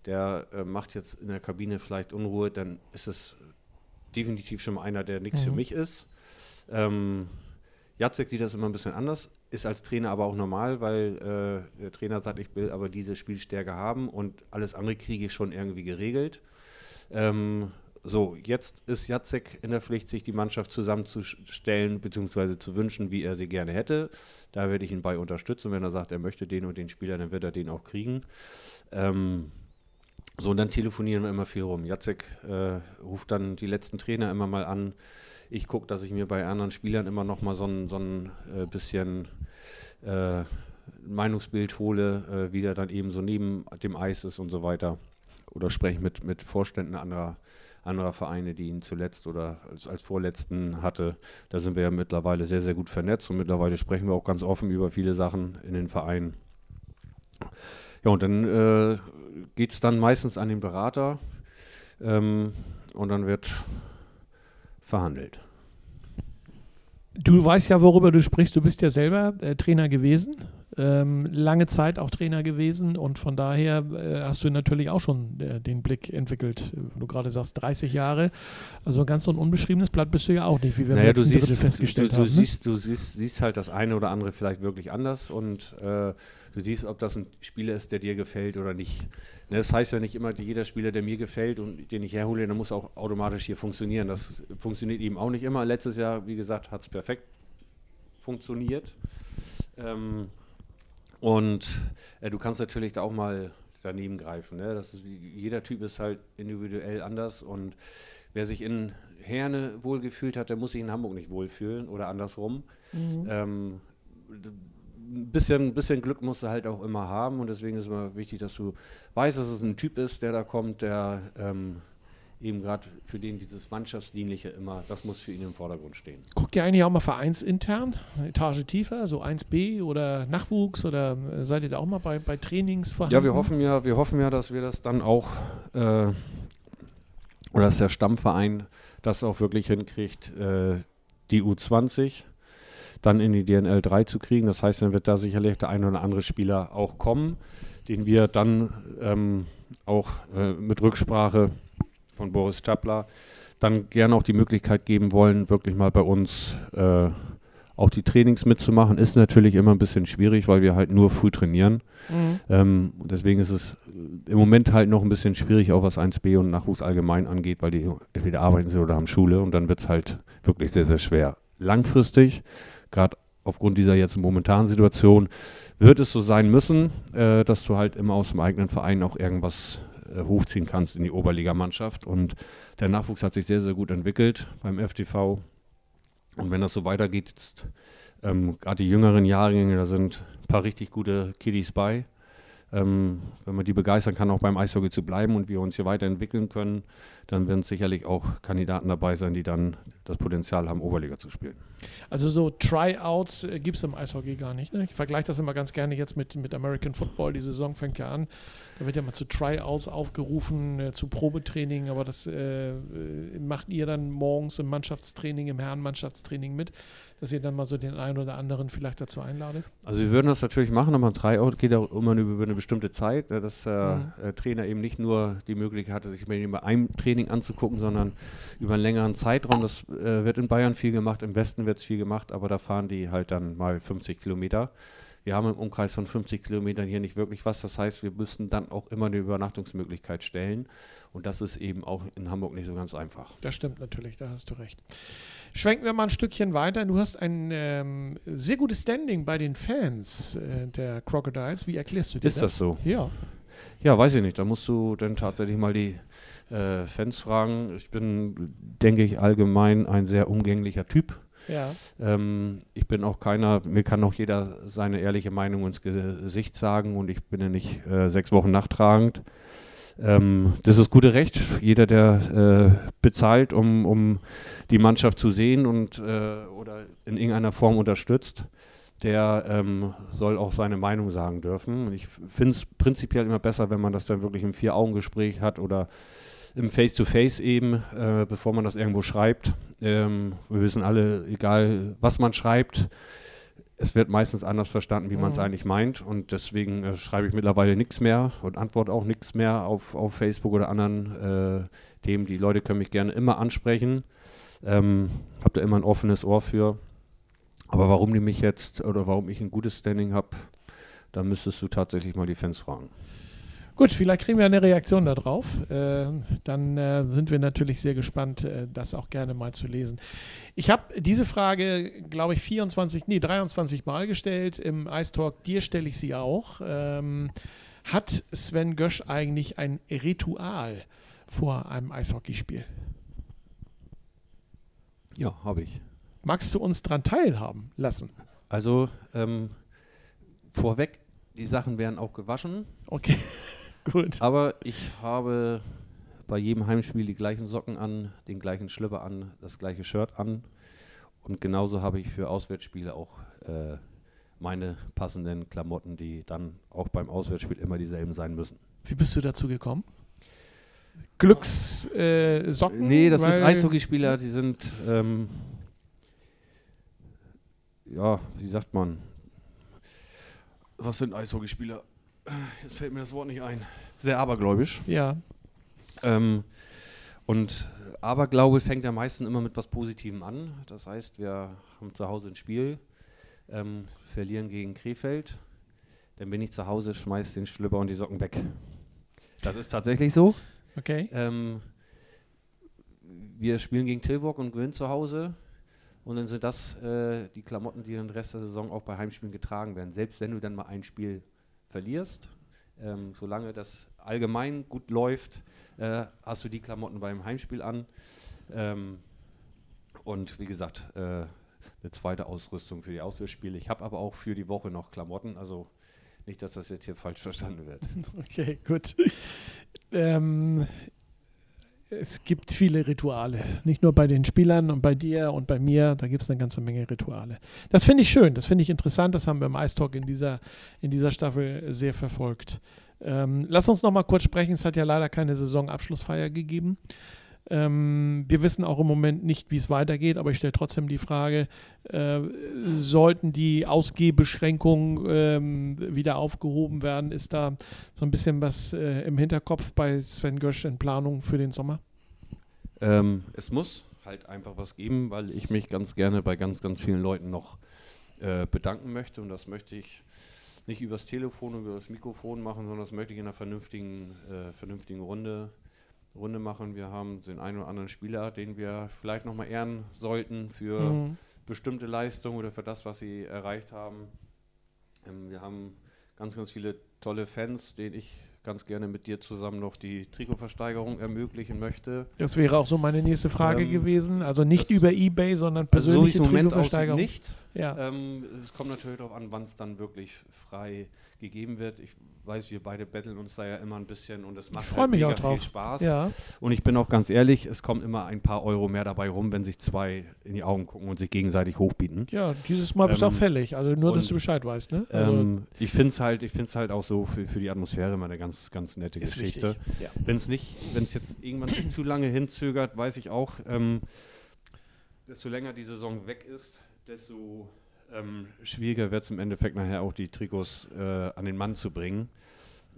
der äh, macht jetzt in der Kabine vielleicht Unruhe, dann ist es definitiv schon einer, der nichts mhm. für mich ist. Ähm, Jacek sieht das immer ein bisschen anders, ist als Trainer aber auch normal, weil äh, der Trainer sagt, ich will aber diese Spielstärke haben und alles andere kriege ich schon irgendwie geregelt. Ähm, so, jetzt ist Jacek in der Pflicht, sich die Mannschaft zusammenzustellen bzw. zu wünschen, wie er sie gerne hätte. Da werde ich ihn bei unterstützen. Wenn er sagt, er möchte den und den Spieler, dann wird er den auch kriegen. Ähm, so, und dann telefonieren wir immer viel rum. Jacek äh, ruft dann die letzten Trainer immer mal an. Ich gucke, dass ich mir bei anderen Spielern immer noch mal so ein, so ein äh, bisschen äh, Meinungsbild hole, äh, wie der dann eben so neben dem Eis ist und so weiter. Oder spreche mit, mit Vorständen anderer anderer Vereine, die ihn zuletzt oder als, als Vorletzten hatte. Da sind wir ja mittlerweile sehr, sehr gut vernetzt und mittlerweile sprechen wir auch ganz offen über viele Sachen in den Vereinen. Ja, und dann äh, geht es dann meistens an den Berater ähm, und dann wird verhandelt. Du weißt ja, worüber du sprichst. Du bist ja selber äh, Trainer gewesen ähm, lange Zeit auch Trainer gewesen und von daher äh, hast du natürlich auch schon äh, den Blick entwickelt. Du gerade sagst 30 Jahre, also ganz so ein unbeschriebenes Blatt bist du ja auch nicht, wie wir naja, im letzten siehst, Drittel festgestellt du, du haben. Ne? Siehst, du siehst, siehst, halt das eine oder andere vielleicht wirklich anders und äh, du siehst, ob das ein Spieler ist, der dir gefällt oder nicht. Ne, das heißt ja nicht immer, jeder Spieler, der mir gefällt und den ich herhole, der muss auch automatisch hier funktionieren. Das funktioniert eben auch nicht immer. Letztes Jahr, wie gesagt, hat es perfekt funktioniert. Ähm, und äh, du kannst natürlich da auch mal daneben greifen. Ne? Das ist, jeder Typ ist halt individuell anders und wer sich in Herne wohlgefühlt hat, der muss sich in Hamburg nicht wohlfühlen oder andersrum. Mhm. Ähm, bisschen, bisschen Glück musst du halt auch immer haben und deswegen ist es immer wichtig, dass du weißt, dass es ein Typ ist, der da kommt, der ähm, eben gerade für den dieses Mannschaftsdienliche immer, das muss für ihn im Vordergrund stehen. Guckt ihr eigentlich auch mal vereinsintern, eine Etage tiefer, so 1b oder Nachwuchs oder äh, seid ihr da auch mal bei, bei Trainings vorhanden? Ja, wir hoffen ja, wir hoffen ja, dass wir das dann auch äh, oder dass der Stammverein das auch wirklich hinkriegt, äh, die U20 dann in die DNL 3 zu kriegen. Das heißt, dann wird da sicherlich der ein oder andere Spieler auch kommen, den wir dann ähm, auch äh, mit Rücksprache von Boris Chapler dann gerne auch die Möglichkeit geben wollen, wirklich mal bei uns äh, auch die Trainings mitzumachen. Ist natürlich immer ein bisschen schwierig, weil wir halt nur früh trainieren. Mhm. Ähm, deswegen ist es im Moment halt noch ein bisschen schwierig, auch was 1b und Nachwuchs allgemein angeht, weil die entweder arbeiten sie oder haben Schule und dann wird es halt wirklich sehr, sehr schwer. Langfristig, gerade aufgrund dieser jetzt momentanen Situation, wird es so sein müssen, äh, dass du halt immer aus dem eigenen Verein auch irgendwas äh, hochziehen kannst in die Oberligamannschaft. Und der Nachwuchs hat sich sehr, sehr gut entwickelt beim FTV. Und wenn das so weitergeht, jetzt ähm, gerade die jüngeren Jahrgänge, da sind ein paar richtig gute Kiddies bei. Ähm, wenn man die begeistern kann, auch beim Eishockey zu bleiben und wir uns hier weiterentwickeln können, dann werden sicherlich auch Kandidaten dabei sein, die dann das Potenzial haben, Oberliga zu spielen. Also so Tryouts äh, gibt es im Eishockey gar nicht. Ne? Ich vergleiche das immer ganz gerne jetzt mit, mit American Football. Die Saison fängt ja an. Da wird ja mal zu Tryouts aufgerufen, äh, zu Probetraining, aber das äh, äh macht ihr dann morgens im Mannschaftstraining, im Herrenmannschaftstraining mit dass ihr dann mal so den einen oder anderen vielleicht dazu einladet? Also wir würden das natürlich machen, aber ein Tryout geht auch immer über eine bestimmte Zeit, ne, dass der mhm. Trainer eben nicht nur die Möglichkeit hatte, sich bei einem Training anzugucken, sondern über einen längeren Zeitraum. Das äh, wird in Bayern viel gemacht, im Westen wird es viel gemacht, aber da fahren die halt dann mal 50 Kilometer. Wir haben im Umkreis von 50 Kilometern hier nicht wirklich was. Das heißt, wir müssen dann auch immer eine Übernachtungsmöglichkeit stellen. Und das ist eben auch in Hamburg nicht so ganz einfach. Das stimmt natürlich, da hast du recht. Schwenken wir mal ein Stückchen weiter. Du hast ein ähm, sehr gutes Standing bei den Fans äh, der Crocodiles. Wie erklärst du dir ist das? Ist das so? Ja. Ja, weiß ich nicht. Da musst du dann tatsächlich mal die äh, Fans fragen. Ich bin, denke ich, allgemein ein sehr umgänglicher Typ. Ja. Ähm, ich bin auch keiner, mir kann auch jeder seine ehrliche Meinung ins Gesicht sagen und ich bin ja nicht äh, sechs Wochen nachtragend. Ähm, das ist gute Recht. Jeder, der äh, bezahlt, um, um die Mannschaft zu sehen und äh, oder in irgendeiner Form unterstützt, der ähm, soll auch seine Meinung sagen dürfen. Ich finde es prinzipiell immer besser, wenn man das dann wirklich im Vier-Augen-Gespräch hat oder im Face-to-Face -face eben, äh, bevor man das irgendwo schreibt. Ähm, wir wissen alle, egal was man schreibt, es wird meistens anders verstanden, wie man es mhm. eigentlich meint. Und deswegen äh, schreibe ich mittlerweile nichts mehr und antworte auch nichts mehr auf, auf Facebook oder anderen äh, Themen. Die Leute können mich gerne immer ansprechen. Ähm, habe da immer ein offenes Ohr für. Aber warum die mich jetzt oder warum ich ein gutes Standing habe, da müsstest du tatsächlich mal die Fans fragen. Gut, vielleicht kriegen wir eine Reaktion darauf. Äh, dann äh, sind wir natürlich sehr gespannt, äh, das auch gerne mal zu lesen. Ich habe diese Frage, glaube ich, 24, nee, 23 Mal gestellt im Ice Talk. Dir stelle ich sie auch. Ähm, hat Sven Gösch eigentlich ein Ritual vor einem Eishockeyspiel? Ja, habe ich. Magst du uns daran teilhaben lassen? Also, ähm, vorweg, die Sachen werden auch gewaschen. Okay. Gut. Aber ich habe bei jedem Heimspiel die gleichen Socken an, den gleichen Schlipper an, das gleiche Shirt an. Und genauso habe ich für Auswärtsspiele auch äh, meine passenden Klamotten, die dann auch beim Auswärtsspiel immer dieselben sein müssen. Wie bist du dazu gekommen? Glückssocken? Äh, nee, das ist Eishockeyspieler, die sind, ähm, ja, wie sagt man? Was sind Eishockeyspieler? Jetzt fällt mir das Wort nicht ein, sehr abergläubisch. Ja. Ähm, und Aberglaube fängt ja meistens immer mit was Positivem an. Das heißt, wir haben zu Hause ein Spiel, ähm, verlieren gegen Krefeld. Dann bin ich zu Hause, schmeiß den Schlüpper und die Socken weg. Das ist tatsächlich so. Okay. Ähm, wir spielen gegen Tilburg und gewinnen zu Hause. Und dann sind das äh, die Klamotten, die den Rest der Saison auch bei Heimspielen getragen werden. Selbst wenn du dann mal ein Spiel verlierst, Ähm, solange das allgemein gut läuft, äh, hast du die Klamotten beim Heimspiel an. Ähm, und wie gesagt, äh, eine zweite Ausrüstung für die Auswärtsspiele. Ich habe aber auch für die Woche noch Klamotten, also nicht, dass das jetzt hier falsch verstanden wird. Okay, gut. Ähm, es gibt viele Rituale. Nicht nur bei den Spielern und bei dir und bei mir, da gibt es eine ganze Menge Rituale. Das finde ich schön, das finde ich interessant. Das haben wir im Eistalk in dieser, in dieser Staffel sehr verfolgt. Ähm, lass uns noch mal kurz sprechen. Es hat ja leider keine Saisonabschlussfeier gegeben. Ähm, wir wissen auch im Moment nicht, wie es weitergeht, aber ich stelle trotzdem die Frage, äh, sollten die Ausgehbeschränkungen ähm, wieder aufgehoben werden? Ist da so ein bisschen was äh, im Hinterkopf bei Sven Gösch in Planung für den Sommer? Ähm, es muss halt einfach was geben, weil ich mich ganz gerne bei ganz, ganz vielen Leuten noch äh, bedanken möchte und das möchte ich nicht übers Telefon und über Mikrofon machen, sondern das möchte ich in einer vernünftigen, äh, vernünftigen Runde Runde machen. Wir haben den einen oder anderen Spieler, den wir vielleicht nochmal ehren sollten für mhm. bestimmte Leistungen oder für das, was sie erreicht haben. Ähm, wir haben ganz, ganz viele tolle Fans, denen ich ganz gerne mit dir zusammen noch die Trikotversteigerung ermöglichen möchte. Das wäre auch so meine nächste Frage ähm, gewesen. Also nicht über Ebay, sondern persönliche also so Trikotversteigerung. nicht. Ja. Ähm, es kommt natürlich darauf an, wann es dann wirklich frei gegeben wird. Ich weiß, wir beide betteln uns da ja immer ein bisschen und es macht halt mega viel Spaß. Ja. Und ich bin auch ganz ehrlich, es kommt immer ein paar Euro mehr dabei rum, wenn sich zwei in die Augen gucken und sich gegenseitig hochbieten. Ja, dieses Mal bist du ähm, auch fällig, also nur, dass du Bescheid weißt. Ne? Also ähm, ich finde es halt, halt auch so für, für die Atmosphäre immer eine ganz, ganz nette Geschichte. Ja. Wenn es nicht, wenn es jetzt irgendwann nicht zu lange hinzögert, weiß ich auch, ähm, desto länger die Saison weg ist, desto ähm, schwieriger wird es im Endeffekt nachher auch die Trikots äh, an den Mann zu bringen.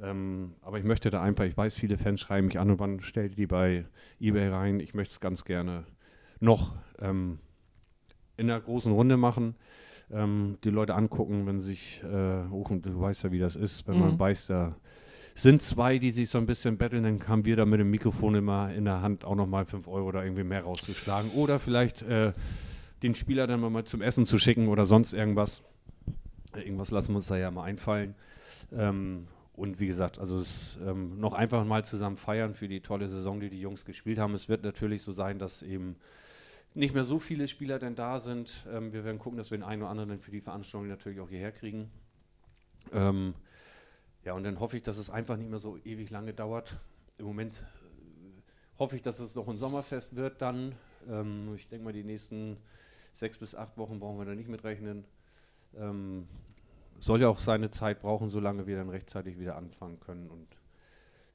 Ähm, aber ich möchte da einfach, ich weiß, viele Fans schreiben mich an und wann stellt die bei eBay rein. Ich möchte es ganz gerne noch ähm, in einer großen Runde machen. Ähm, die Leute angucken, wenn sie sich äh, rufen, du weißt ja, wie das ist, wenn mhm. man weiß, da sind zwei, die sich so ein bisschen betteln, dann haben wir da mit dem Mikrofon immer in der Hand auch nochmal 5 Euro oder irgendwie mehr rauszuschlagen. Oder vielleicht äh, den Spieler dann mal zum Essen zu schicken oder sonst irgendwas. Irgendwas lassen wir uns da ja mal einfallen. Ähm, und wie gesagt, also es ähm, noch einfach mal zusammen feiern für die tolle Saison, die die Jungs gespielt haben. Es wird natürlich so sein, dass eben nicht mehr so viele Spieler denn da sind. Ähm, wir werden gucken, dass wir den einen oder anderen für die Veranstaltung natürlich auch hierher kriegen. Ähm, ja, und dann hoffe ich, dass es einfach nicht mehr so ewig lange dauert. Im Moment äh, hoffe ich, dass es noch ein Sommerfest wird dann. Ähm, ich denke mal, die nächsten sechs bis acht Wochen brauchen wir da nicht mitrechnen. Ähm, soll ja auch seine Zeit brauchen, solange wir dann rechtzeitig wieder anfangen können und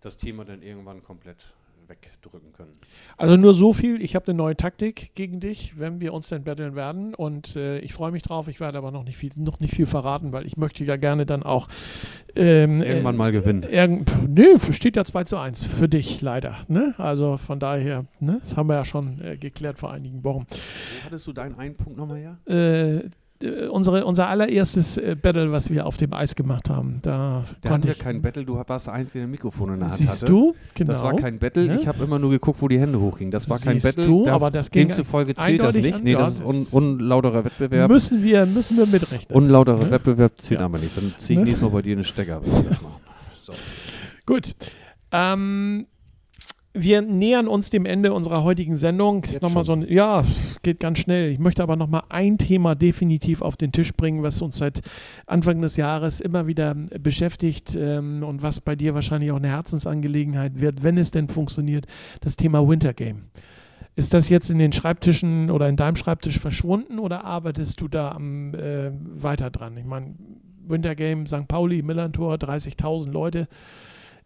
das Thema dann irgendwann komplett wegdrücken können. Also nur so viel, ich habe eine neue Taktik gegen dich, wenn wir uns dann battlen werden und äh, ich freue mich drauf, ich werde aber noch nicht viel, noch nicht viel verraten, weil ich möchte ja gerne dann auch ähm, irgendwann äh, mal gewinnen. Irgend, nö, steht ja 2 zu 1 für dich leider. Ne? Also von daher, ne? das haben wir ja schon äh, geklärt vor einigen Wochen. Wo hattest du deinen einen Punkt nochmal her? Äh, unsere, unser allererstes äh, Battle, was wir auf dem Eis gemacht haben. Da der konnte ich kein Battle, du warst der Einzige, der ein Mikrofon in der Hand Siehst hatte. du? Genau. Das war kein Battle, ja? ich habe immer nur geguckt, wo die Hände hochgingen. Das war kein Siehst Battle, du, aber das ging demzufolge zählt das nicht. An, nee, das ist un unlauterer Wettbewerb. Müssen wir, müssen wir mitrechnen. Unlauterer ne? Wettbewerb zählt ja. aber nicht. Dann ziehe ich ne? nächstes Mal bei dir eine Stecker. So. Gut. Ähm, wir nähern uns dem Ende unserer heutigen Sendung. Jetzt nochmal so ein, ja, geht ganz schnell. Ich möchte aber nochmal ein Thema definitiv auf den Tisch bringen, was uns seit Anfang des Jahres immer wieder beschäftigt ähm, und was bei dir wahrscheinlich auch eine Herzensangelegenheit wird, wenn es denn funktioniert, das Thema Wintergame. Ist das jetzt in den Schreibtischen oder in deinem Schreibtisch verschwunden oder arbeitest du da am, äh, weiter dran? Ich meine, Wintergame, St. Pauli, Millantor, 30.000 Leute.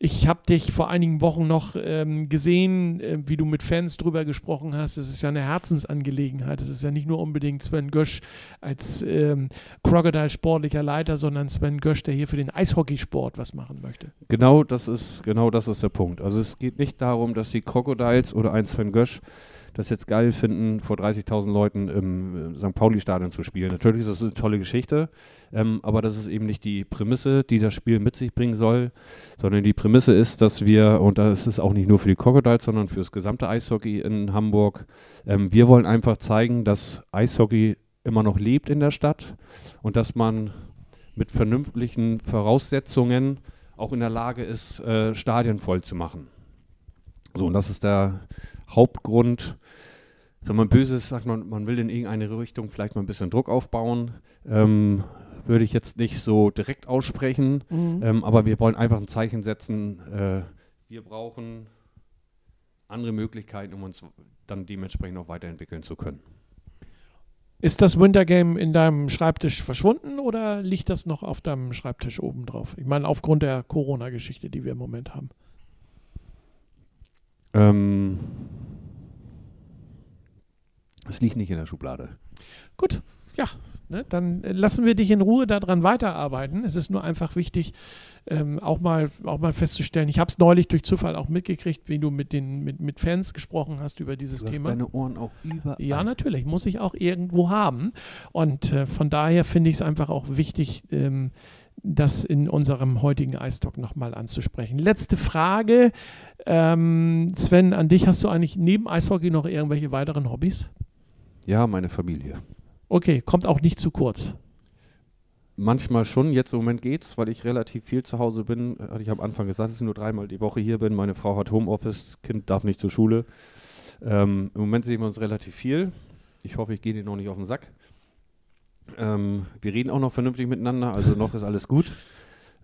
Ich habe dich vor einigen Wochen noch ähm, gesehen, äh, wie du mit Fans drüber gesprochen hast. Es ist ja eine Herzensangelegenheit. Es ist ja nicht nur unbedingt Sven Gösch als ähm, Crocodile sportlicher Leiter, sondern Sven Gösch, der hier für den Eishockeysport was machen möchte. Genau das ist, genau das ist der Punkt. Also es geht nicht darum, dass die Crocodiles oder ein Sven Gösch das jetzt geil finden, vor 30.000 Leuten im äh, St. Pauli-Stadion zu spielen. Natürlich ist das eine tolle Geschichte, ähm, aber das ist eben nicht die Prämisse, die das Spiel mit sich bringen soll, sondern die Prämisse ist, dass wir, und das ist auch nicht nur für die Crocodiles, sondern für das gesamte Eishockey in Hamburg, ähm, wir wollen einfach zeigen, dass Eishockey immer noch lebt in der Stadt und dass man mit vernünftigen Voraussetzungen auch in der Lage ist, äh, Stadien voll zu machen. So, und das ist der Hauptgrund. Wenn man böse ist, sagt man, man will in irgendeine Richtung vielleicht mal ein bisschen Druck aufbauen. Ähm, würde ich jetzt nicht so direkt aussprechen, mhm. ähm, aber wir wollen einfach ein Zeichen setzen. Äh, wir brauchen andere Möglichkeiten, um uns dann dementsprechend auch weiterentwickeln zu können. Ist das Wintergame in deinem Schreibtisch verschwunden oder liegt das noch auf deinem Schreibtisch oben drauf? Ich meine, aufgrund der Corona-Geschichte, die wir im Moment haben. Ähm, es liegt nicht in der Schublade. Gut, ja, ne, dann lassen wir dich in Ruhe daran weiterarbeiten. Es ist nur einfach wichtig, ähm, auch, mal, auch mal festzustellen. Ich habe es neulich durch Zufall auch mitgekriegt, wie du mit den mit, mit Fans gesprochen hast über dieses du Thema. Hast deine Ohren auch überall. Ja, natürlich, muss ich auch irgendwo haben. Und äh, von daher finde ich es einfach auch wichtig, ähm, das in unserem heutigen Eistalk nochmal anzusprechen. Letzte Frage. Ähm, Sven, an dich hast du eigentlich neben Eishockey noch irgendwelche weiteren Hobbys? Ja, meine Familie. Okay, kommt auch nicht zu kurz. Manchmal schon, jetzt im Moment geht's, weil ich relativ viel zu Hause bin. Hatte ich am Anfang gesagt, dass ich nur dreimal die Woche hier bin. Meine Frau hat Homeoffice, Kind darf nicht zur Schule. Ähm, Im Moment sehen wir uns relativ viel. Ich hoffe, ich gehe dir noch nicht auf den Sack. Ähm, wir reden auch noch vernünftig miteinander, also noch ist alles gut.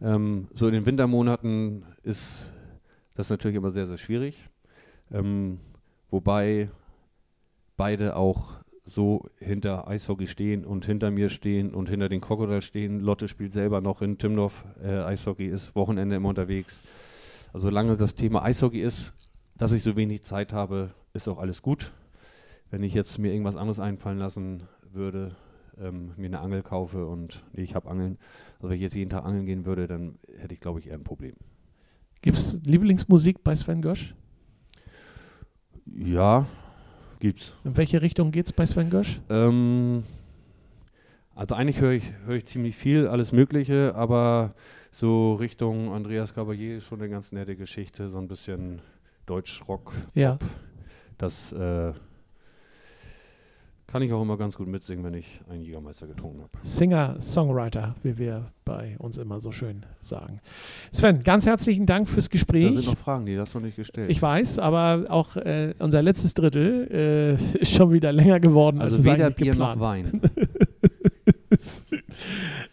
Ähm, so in den Wintermonaten ist das natürlich immer sehr, sehr schwierig. Ähm, wobei beide auch so hinter Eishockey stehen und hinter mir stehen und hinter den Crocodile stehen. Lotte spielt selber noch in Timdorf äh, Eishockey, ist Wochenende immer unterwegs. Also solange das Thema Eishockey ist, dass ich so wenig Zeit habe, ist auch alles gut. Wenn ich jetzt mir irgendwas anderes einfallen lassen würde, ähm, mir eine Angel kaufe und nee, ich habe Angeln, also wenn ich jetzt jeden Tag angeln gehen würde, dann hätte ich, glaube ich, eher ein Problem. Gibt es Lieblingsmusik bei Sven Gosch? Ja, gibt's. In welche Richtung geht's bei Sven Gosch? Ähm, also eigentlich höre ich, hör ich ziemlich viel, alles Mögliche, aber so Richtung Andreas Caballé ist schon eine ganz nette Geschichte, so ein bisschen Deutschrock. Ja. Das äh, kann ich auch immer ganz gut mitsingen, wenn ich einen Jägermeister getrunken habe. Singer, Songwriter, wie wir bei uns immer so schön sagen. Sven, ganz herzlichen Dank fürs Gespräch. Da sind noch Fragen, die hast du nicht gestellt. Ich weiß, aber auch äh, unser letztes Drittel äh, ist schon wieder länger geworden, also als es weder Bier geplant. noch Wein.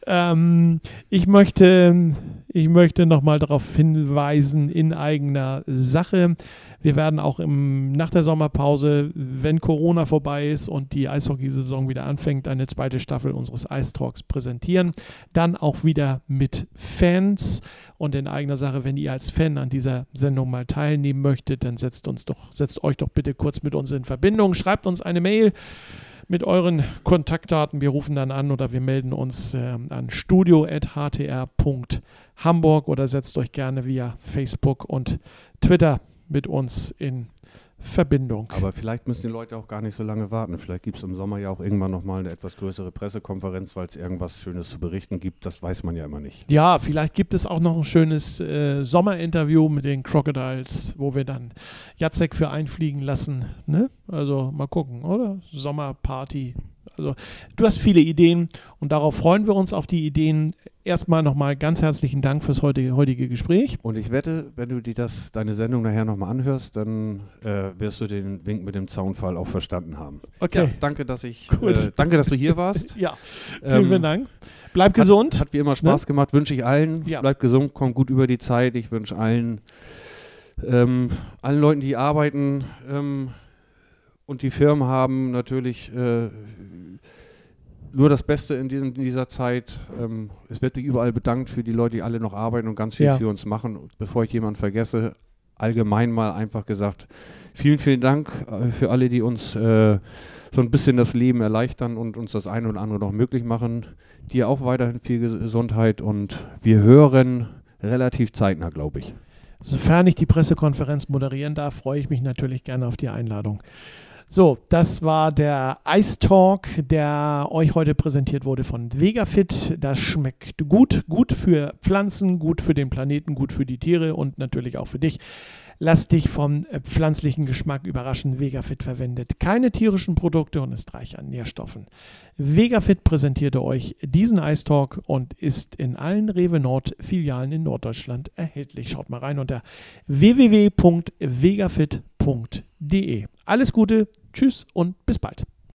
ähm, ich möchte, ich möchte nochmal darauf hinweisen, in eigener Sache. Wir werden auch im, nach der Sommerpause, wenn Corona vorbei ist und die Eishockeysaison wieder anfängt, eine zweite Staffel unseres Ice Talks präsentieren. Dann auch wieder mit Fans und in eigener Sache, wenn ihr als Fan an dieser Sendung mal teilnehmen möchtet, dann setzt uns doch, setzt euch doch bitte kurz mit uns in Verbindung, schreibt uns eine Mail mit euren Kontaktdaten. Wir rufen dann an oder wir melden uns äh, an studio.htr.hamburg oder setzt euch gerne via Facebook und Twitter mit uns in Verbindung. Aber vielleicht müssen die Leute auch gar nicht so lange warten. Vielleicht gibt es im Sommer ja auch irgendwann nochmal eine etwas größere Pressekonferenz, weil es irgendwas Schönes zu berichten gibt. Das weiß man ja immer nicht. Ja, vielleicht gibt es auch noch ein schönes äh, Sommerinterview mit den Crocodiles, wo wir dann Jacek für einfliegen lassen. Ne? Also mal gucken, oder? Sommerparty. Also du hast viele Ideen und darauf freuen wir uns auf die Ideen erstmal nochmal ganz herzlichen Dank fürs heutige, heutige Gespräch. Und ich wette, wenn du dir das, deine Sendung nachher nochmal anhörst, dann äh, wirst du den Wink mit dem Zaunfall auch verstanden haben. Okay. Ja, danke, dass ich, äh, danke, dass du hier warst. ja, vielen, ähm, vielen Dank. Bleib gesund. Hat, hat wie immer Spaß ne? gemacht, wünsche ich allen. Ja. Bleib gesund, komm gut über die Zeit. Ich wünsche allen, ähm, allen Leuten, die arbeiten ähm, und die Firmen haben, natürlich äh, nur das Beste in, diesem, in dieser Zeit. Ähm, es wird sich überall bedankt für die Leute, die alle noch arbeiten und ganz viel ja. für uns machen. Bevor ich jemanden vergesse, allgemein mal einfach gesagt, vielen, vielen Dank äh, für alle, die uns äh, so ein bisschen das Leben erleichtern und uns das eine oder andere noch möglich machen. Dir auch weiterhin viel Gesundheit und wir hören relativ zeitnah, glaube ich. Sofern ich die Pressekonferenz moderieren darf, freue ich mich natürlich gerne auf die Einladung. So, das war der Ice Talk, der euch heute präsentiert wurde von Vegafit. Das schmeckt gut, gut für Pflanzen, gut für den Planeten, gut für die Tiere und natürlich auch für dich. Lass dich vom äh, pflanzlichen Geschmack überraschen. Vegafit verwendet keine tierischen Produkte und ist reich an Nährstoffen. Vegafit präsentierte euch diesen Ice Talk und ist in allen Rewe Nord Filialen in Norddeutschland erhältlich. Schaut mal rein unter www.vegafit.de. Alles Gute, tschüss und bis bald.